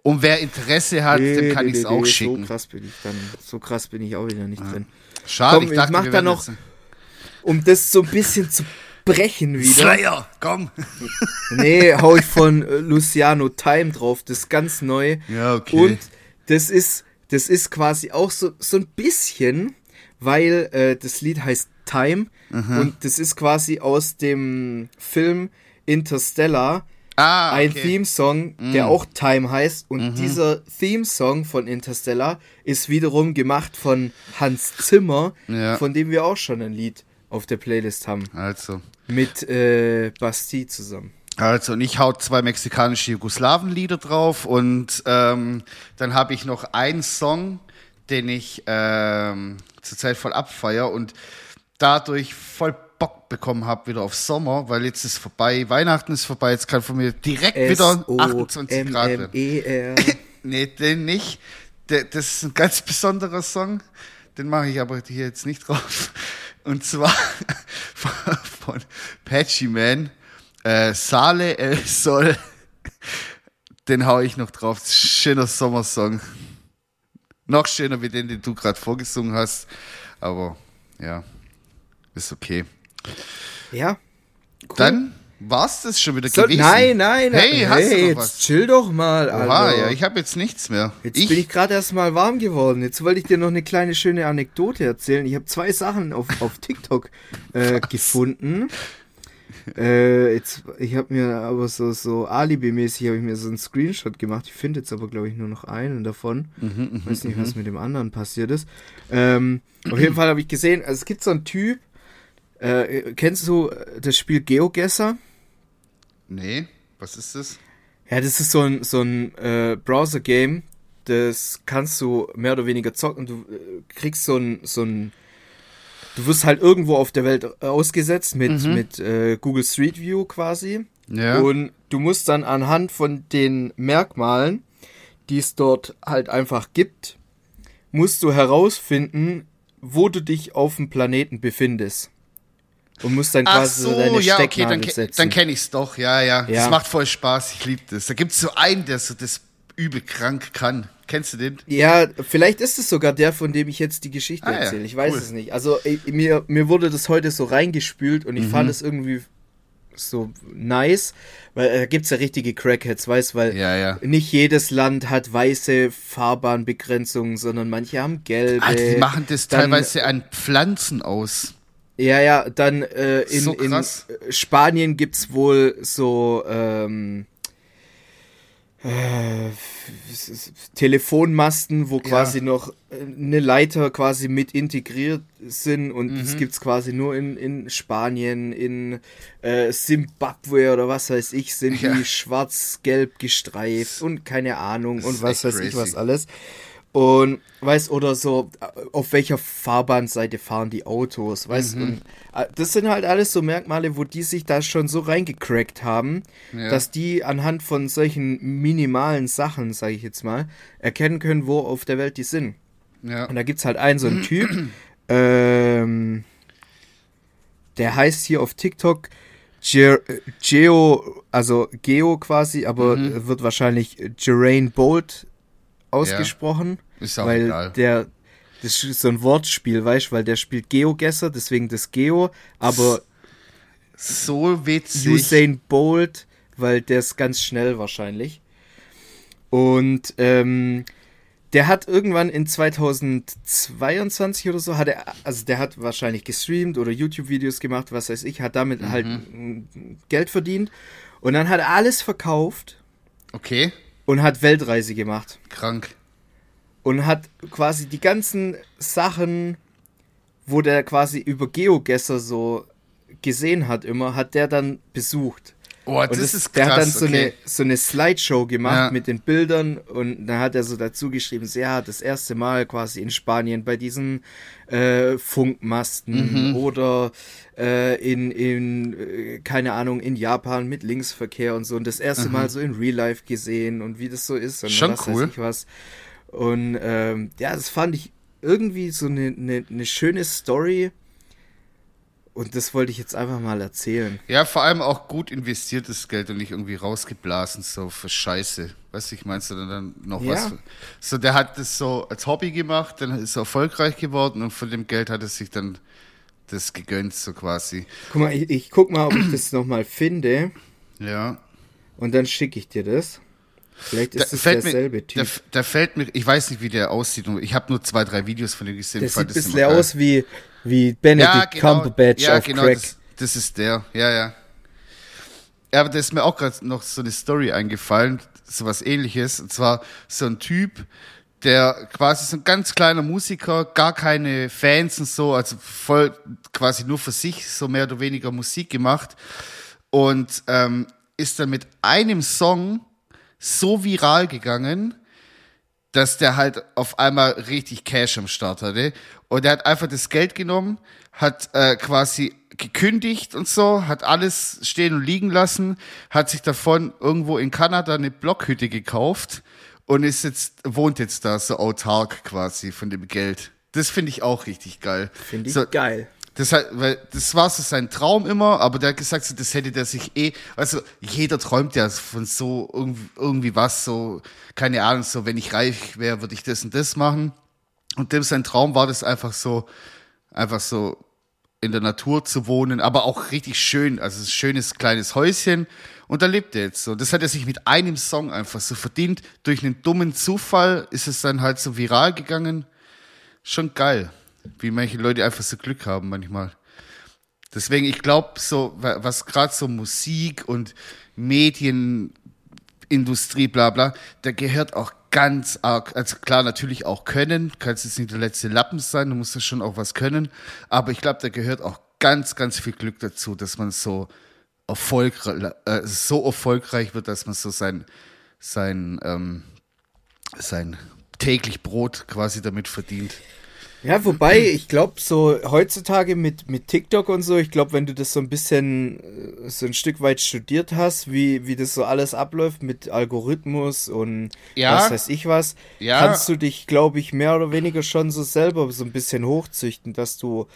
Und wer Interesse hat, dem kann ich es auch schicken. So krass bin ich dann, so krass bin ich auch wieder nicht drin. Schade, Komm, ich ich dachte, mach wir da noch- Um das so ein bisschen zu brechen wieder. Slayer, komm. Nee, hau ich von äh, Luciano Time drauf, das ist ganz neu. Ja, okay. Und das ist, das ist quasi auch so, so ein bisschen, weil äh, das Lied heißt Time und das ist quasi aus dem Film Interstellar Ah, ein okay. Theme-Song, der auch Time heißt. Und dieser Theme-Song von Interstellar ist wiederum gemacht von Hans Zimmer, Ja. von dem wir auch schon ein Lied auf der Playlist haben. Also. Mit äh, Basti zusammen. Also, und ich hau zwei mexikanische Jugoslawenlieder drauf und ähm, dann habe ich noch einen Song, den ich ähm, zurzeit voll abfeier und dadurch voll Bock bekommen habe wieder auf Sommer, weil jetzt ist vorbei, Weihnachten ist vorbei, jetzt kann von mir direkt wieder 28 Grad werden. S-O-M-M-E-R. Nee, den nicht. Das ist ein ganz besonderer Song. Den mache ich aber hier jetzt nicht drauf. Und zwar von Patchy Man. Äh, Sale El Sol. Den hau ich noch drauf. Schöner Sommersong. Noch schöner wie den, den du gerade vorgesungen hast. Aber ja, ist okay. Ja. Cool. Dann war's das schon wieder So, gewesen. nein, nein, Hey, hast du noch jetzt was? chill doch mal, Alter. Oha, ja, ich habe jetzt nichts mehr. Jetzt bin ich gerade erst mal warm geworden. Jetzt wollte ich dir noch eine kleine schöne Anekdote erzählen. Ich habe zwei Sachen auf, auf TikTok äh, gefunden. Äh, jetzt, ich habe mir aber so, so Alibi-mäßig habe ich mir so einen Screenshot gemacht. Ich finde jetzt aber, glaube ich, nur noch einen davon. Mhm, weiß nicht, was mit dem anderen passiert ist. Ähm, auf jeden Fall habe ich gesehen, also es gibt so einen Typ, äh, kennst du das Spiel GeoGuessr? Nee, was ist das? Ja, das ist so ein, so ein äh, Browser-Game. Das kannst du mehr oder weniger zocken. Du äh, kriegst so ein, so ein. Du wirst halt irgendwo auf der Welt ausgesetzt mit, mit äh, Google Street View quasi. Ja. Und du musst dann anhand von den Merkmalen, die es dort halt einfach gibt, musst du herausfinden, wo du dich auf dem Planeten befindest. Und musst dann Ach quasi so so, deine ja, okay, dann, setzen. dann kenne ich's doch, ja, ja, Ja. Das macht voll Spaß, ich liebe das. Da gibt's so einen, der so das übel krank kann. Kennst du den? Ja, vielleicht ist es sogar der, von dem ich jetzt die Geschichte Ah erzähle. Ich weiß cool. es nicht. Also ich, mir, mir wurde das heute so reingespült und ich Mhm. fand es irgendwie so nice, weil da gibt's ja richtige Crackheads, weißt, weil Ja, ja. nicht jedes Land hat weiße Fahrbahnbegrenzungen, sondern manche haben gelbe. Alter, die machen das Dann- teilweise an Pflanzen aus. Ja, ja, dann äh, in, So in äh, Spanien gibt's wohl so ähm, äh, Telefonmasten, wo quasi noch äh, eine Leiter quasi mit integriert sind und Mhm. das gibt's quasi nur in, in Spanien, in äh, Simbabwe oder was weiß ich, sind Ja. die schwarz-gelb gestreift und keine Ahnung und ist was weiß ich crazy. was alles. Und weißt oder so, auf welcher Fahrbahnseite fahren die Autos, weißt Mhm. und äh, das sind halt alles so Merkmale, wo die sich da schon so reingecrackt haben, Ja. dass die anhand von solchen minimalen Sachen, sage ich jetzt mal, erkennen können, wo auf der Welt die sind. Ja. Und da gibt's halt einen so einen Typ, ähm, der heißt hier auf TikTok Ge Geo, also Geo quasi, aber Mhm. wird wahrscheinlich Geraint Bolt ausgesprochen, Ist auch weil egal. der das ist so ein Wortspiel, weißt du, weil der spielt Geogesser, deswegen das Geo, aber So witzig. Usain Bolt, weil der ist ganz schnell wahrscheinlich. Und ähm, der hat irgendwann in 2022 oder so, hat er, also der hat wahrscheinlich gestreamt oder YouTube-Videos gemacht, was weiß ich, hat damit halt mm, Geld verdient. Und dann hat er alles verkauft Okay, und hat Weltreise gemacht. krank. Und hat quasi die ganzen Sachen, wo der quasi über Geogesser so gesehen hat immer, hat der dann besucht. Oh, das, das, ist der krass. hat dann so, okay. eine, so eine Slideshow gemacht Ja. mit den Bildern und dann hat er so dazu geschrieben, so, ja, das erste Mal quasi in Spanien bei diesen äh, Funkmasten Mhm. oder äh, in, in äh, keine Ahnung, in Japan mit Linksverkehr und so und das erste Mal so in Real Life gesehen und wie das so ist und Mhm. Schon was cool. weiß ich was. Und ähm, ja, das fand ich irgendwie so eine, eine, eine schöne Story und das wollte ich jetzt einfach mal erzählen. Ja, vor allem auch gut investiertes Geld und nicht irgendwie rausgeblasen, so für Scheiße. Weißt du, ich meinst du dann, noch Ja. was? So, der hat das so als Hobby gemacht, dann ist er erfolgreich geworden und von dem Geld hat er sich dann das gegönnt, so quasi. Guck mal, ich, ich guck mal, ob ich das nochmal finde Ja. und dann schicke ich dir das. Vielleicht Da ist es fällt, mir, derselbe da, Typ. da fällt mir, ich weiß nicht, wie der aussieht. Ich habe nur zwei, drei Videos von dem gesehen. Der sieht ein bisschen aus wie, wie Benedict Cumberbatch ja, auf genau, Crack. Das, das ist der, ja, ja. Ja, aber da ist mir auch gerade noch so eine Story eingefallen, so was ähnliches. Und zwar so ein Typ, der quasi so ein ganz kleiner Musiker, gar keine Fans und so, also voll quasi nur für sich so mehr oder weniger Musik gemacht. Und ähm, ist dann mit einem Song so viral gegangen, dass der halt auf einmal richtig Cash am Start hatte. Und er hat einfach das Geld genommen, hat äh, quasi gekündigt und so, hat alles stehen und liegen lassen, hat sich davon irgendwo in Kanada eine Blockhütte gekauft und ist jetzt, wohnt jetzt da so autark quasi von dem Geld. Das finde ich auch richtig geil. Finde ich so, geil. Das, weil das war so sein Traum immer, aber der hat gesagt, so, das hätte der sich eh, also jeder träumt ja von so irgendwie, irgendwie was, so, keine Ahnung, so, wenn ich reich wäre, würde ich das und das machen. Und dem sein Traum war das einfach so, einfach so in der Natur zu wohnen, aber auch richtig schön, also ein schönes kleines Häuschen. Und da lebt er jetzt so. Das hat er sich mit einem Song einfach so verdient. Durch einen dummen Zufall ist es dann halt so viral gegangen. Schon geil, wie manche Leute einfach so Glück haben manchmal. Deswegen, ich glaube, so, was gerade so Musik und Medienindustrie, bla bla, da gehört auch ganz arg, also klar, natürlich auch können, kannst jetzt nicht der letzte Lappen sein, du musst ja schon auch was können, aber ich glaube, da gehört auch ganz, ganz viel Glück dazu, dass man so erfolgreich, äh, so erfolgreich wird, dass man so sein, sein, ähm, sein täglich Brot quasi damit verdient. Ja, wobei, ich glaube, so heutzutage mit, mit TikTok und so, ich glaube, wenn du das so ein bisschen, äh, so ein Stück weit studiert hast, wie, wie das so alles abläuft mit Algorithmus und ja, was weiß ich was, ja. kannst du dich, glaube ich, mehr oder weniger schon so selber so ein bisschen hochzüchten, dass du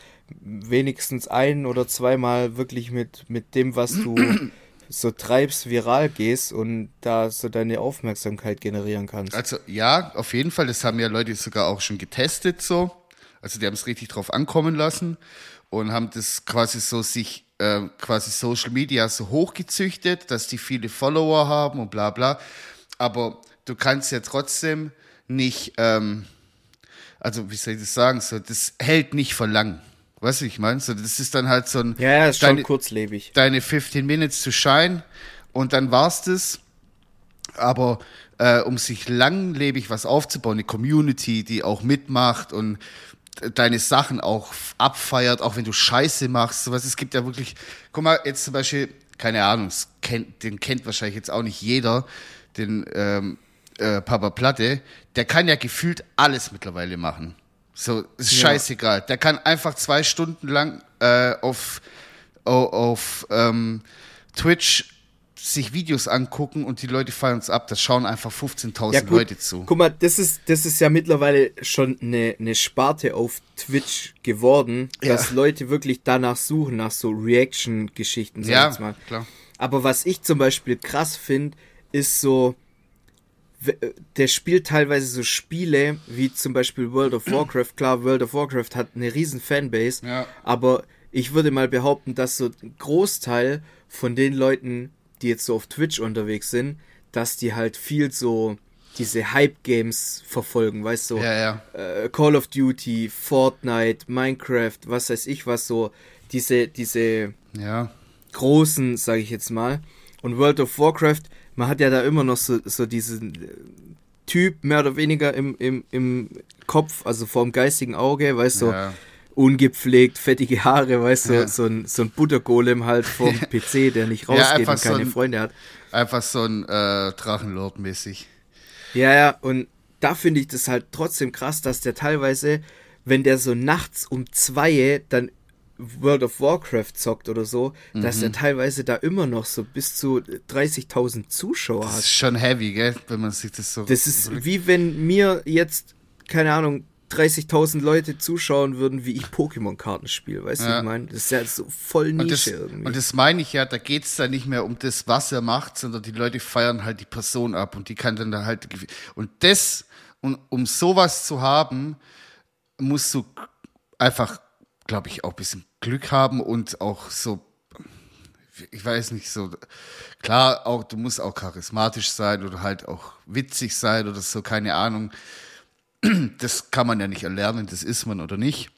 wenigstens ein oder zweimal wirklich mit, mit dem, was du so treibst, viral gehst und da so deine Aufmerksamkeit generieren kannst. Also ja, auf jeden Fall, das haben ja Leute sogar auch schon getestet so also die haben es richtig drauf ankommen lassen und haben das quasi so sich äh, quasi Social Media so hochgezüchtet, dass die viele Follower haben und bla bla. Aber du kannst ja trotzdem nicht, ähm, also wie soll ich das sagen, so das hält nicht für lang. Weißt du, ich meine? So, das ist dann halt so ein. Ja, ja ist deine, schon kurzlebig. Deine 15 Minutes to shine und dann war's das. Aber äh, um sich langlebig was aufzubauen, eine Community, die auch mitmacht und deine Sachen auch abfeiert, auch wenn du Scheiße machst. Sowas. Es gibt ja wirklich, guck mal, jetzt zum Beispiel, keine Ahnung, kennt, den kennt wahrscheinlich jetzt auch nicht jeder, den ähm, äh, Papa Platte, der kann ja gefühlt alles mittlerweile machen. So, ist ja. scheißegal. Der kann einfach zwei Stunden lang äh, auf, auf, ähm, Twitch sich Videos angucken und die Leute feiern uns ab. Das schauen einfach 15.000 ja, Leute zu. Guck mal, das ist, das ist ja mittlerweile schon eine, eine Sparte auf Twitch geworden, ja. dass Leute wirklich danach suchen, nach so Reaction-Geschichten. Ja, mal. klar. Aber was ich zum Beispiel krass finde, ist so, der spielt teilweise so Spiele wie zum Beispiel World of Warcraft. Klar, World of Warcraft hat eine riesen Fanbase, ja. aber ich würde mal behaupten, dass so ein Großteil von den Leuten, die jetzt so auf Twitch unterwegs sind, dass die halt viel so diese Hype-Games verfolgen, weißt du? Ja, ja. Äh, Call of Duty, Fortnite, Minecraft, was weiß ich was so, diese, diese ja. großen, sage ich jetzt mal. Und World of Warcraft, man hat ja da immer noch so, so diesen äh, Typ mehr oder weniger im, im, im Kopf, also vorm geistigen Auge, weißt du, ja ungepflegt, fettige Haare, weißt du, ja. so, ein, so ein Buttergolem halt vom PC, der nicht rausgeht ja, und keine so ein, Freunde hat. Einfach so ein äh, Drachenlord mäßig. Ja, ja, und da finde ich das halt trotzdem krass, dass der teilweise, wenn der so nachts um zwei dann World of Warcraft zockt oder so, mhm. dass er teilweise da immer noch so bis zu 30.000 Zuschauer hat. Das ist schon heavy, gell, wenn man sich das so. Das ist wie wenn mir jetzt, keine Ahnung, 30.000 Leute zuschauen würden, wie ich Pokémon-Karten spiele, weißt ja. du, ich meine? Das ist ja so voll Nische und das, irgendwie. Und das meine ich ja, da geht es dann nicht mehr um das, was er macht, sondern die Leute feiern halt die Person ab und die kann dann da halt. Und das, und um sowas zu haben, musst du einfach, glaube ich, auch ein bisschen Glück haben und auch so ich weiß nicht so, klar, auch, du musst auch charismatisch sein oder halt auch witzig sein oder so, keine Ahnung das kann man ja nicht erlernen, das ist man oder nicht.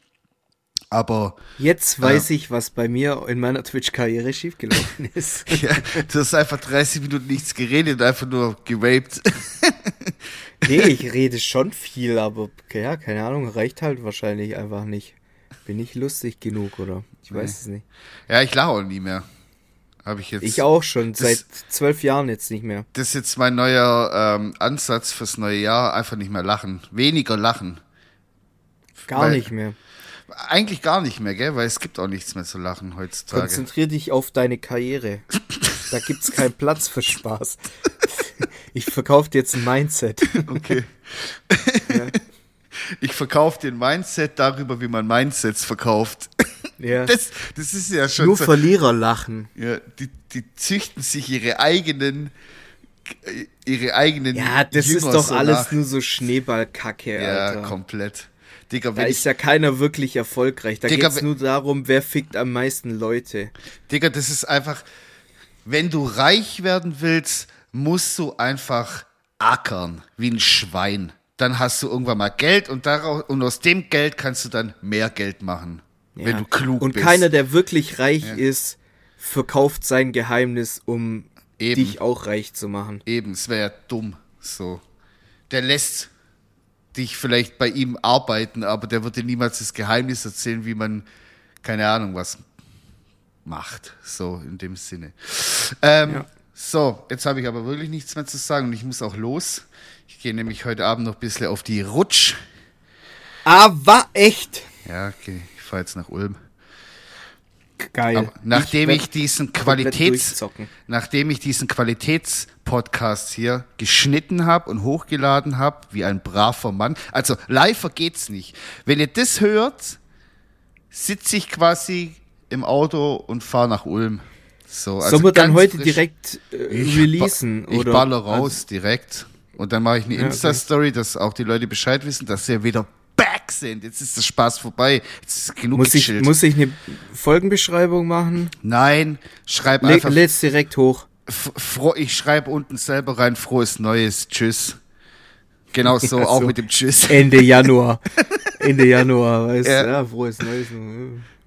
Aber. Jetzt weiß äh, ich, was bei mir in meiner Twitch-Karriere schiefgelaufen ist. ja, du hast einfach 30 Minuten nichts geredet, einfach nur geraped. nee, ich rede schon viel, aber ja, keine Ahnung, reicht halt wahrscheinlich einfach nicht. Bin ich lustig genug, oder? Ich weiß nee. es nicht. Ja, ich lache auch nie mehr. Habe ich jetzt. Ich auch schon, seit zwölf Jahren jetzt nicht mehr. Das ist jetzt mein neuer ähm, Ansatz fürs neue Jahr. Einfach nicht mehr lachen. Weniger lachen. Gar weil, nicht mehr. Eigentlich gar nicht mehr, gell? Weil es gibt auch nichts mehr zu lachen heutzutage. Konzentrier dich auf deine Karriere. da gibt's keinen Platz für Spaß. Ich verkaufe dir jetzt ein Mindset. Okay. Ja. Ich verkaufe dir ein Mindset darüber, wie man Mindsets verkauft. Ja. Das, das ist ja schon Nur so. Verlierer lachen. Ja, die, die züchten sich ihre eigenen, ihre eigenen. Ja, das Jünger ist doch so alles nach. nur so Schneeballkacke, Ja, Alter. komplett. Digga, Da ist ja keiner wirklich erfolgreich. Da Digga, geht's wenn- nur darum, wer fickt am meisten Leute. Digga, das ist einfach, wenn du reich werden willst, musst du einfach ackern, wie ein Schwein. Dann hast du irgendwann mal Geld und, daraus, und aus dem Geld kannst du dann mehr Geld machen, wenn Ja. du klug Und bist. keiner, der wirklich reich ist, verkauft sein Geheimnis, um Eben. dich auch reich zu machen. Eben, es wäre ja dumm. So. Der lässt dich vielleicht bei ihm arbeiten, aber der wird dir niemals das Geheimnis erzählen, wie man, keine Ahnung, was macht. So, in dem Sinne. Ähm, Ja. So, jetzt habe ich aber wirklich nichts mehr zu sagen und ich muss auch los. Ich gehe nämlich heute Abend noch ein bisschen auf die Rutsch. Aber echt Ja, okay, fahre jetzt nach Ulm. geil. Aber nachdem werd ich, diesen Qualitäts, nachdem ich diesen Qualitätspodcast hier geschnitten habe und hochgeladen habe, wie ein braver Mann, also live geht's nicht. Wenn ihr das hört, sitze ich quasi im Auto und fahre nach Ulm. So, also Sollen wir dann heute frisch. direkt äh, Ich releasen? Ich oder? baller raus direkt. Und dann mache ich eine. Insta-Story, dass auch die Leute Bescheid wissen, dass sie wieder back sind. Jetzt ist der Spaß vorbei. Jetzt ist genug muss, ich, muss ich eine Folgenbeschreibung machen? Nein, schreib Le einfach. Läd's direkt hoch. froh, ich schreibe unten selber rein, frohes Neues, tschüss. Genau so, Ja, auch so. mit dem Tschüss. Ende Januar. Ende Januar, weißt du? Ja. Ja. frohes Neues.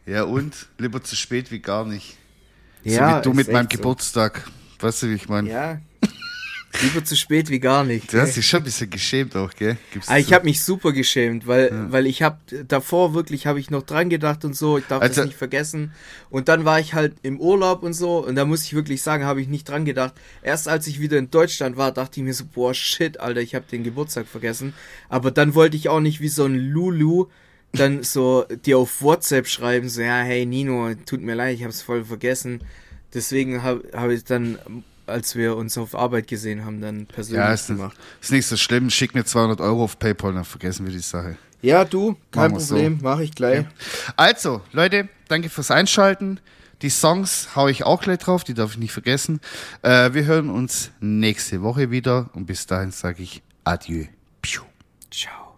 Ja, und? Lieber zu spät wie gar nicht. Ja, so wie du mit meinem so. Geburtstag. Weißt du, wie ich meine? Ja. Lieber zu spät wie gar nicht. Du hast dich schon ein bisschen geschämt auch, gell? Gibst Ah, ich habe mich super geschämt, weil, weil ich habe davor wirklich, habe ich noch dran gedacht und so, ich darf Also- das nicht vergessen. Und dann war ich halt im Urlaub und so und da muss ich wirklich sagen, habe ich nicht dran gedacht. Erst als ich wieder in Deutschland war, dachte ich mir so, boah, shit, Alter, ich habe den Geburtstag vergessen. Aber dann wollte ich auch nicht wie so ein Lulu dann so dir auf WhatsApp schreiben, so, ja, hey Nino, tut mir leid, ich habe es voll vergessen. Deswegen habe hab ich dann, als wir uns auf Arbeit gesehen haben, dann persönlich Ja, ist, gemacht. ist nicht so schlimm. Schick mir 200 Euro auf PayPal, dann vergessen wir die Sache. Ja, du, kein Machen wir so. Problem, mache ich gleich. Also, Leute, danke fürs Einschalten. Die Songs hau ich auch gleich drauf, die darf ich nicht vergessen. Äh, wir hören uns nächste Woche wieder und bis dahin sage ich Adieu. Piu. Ciao.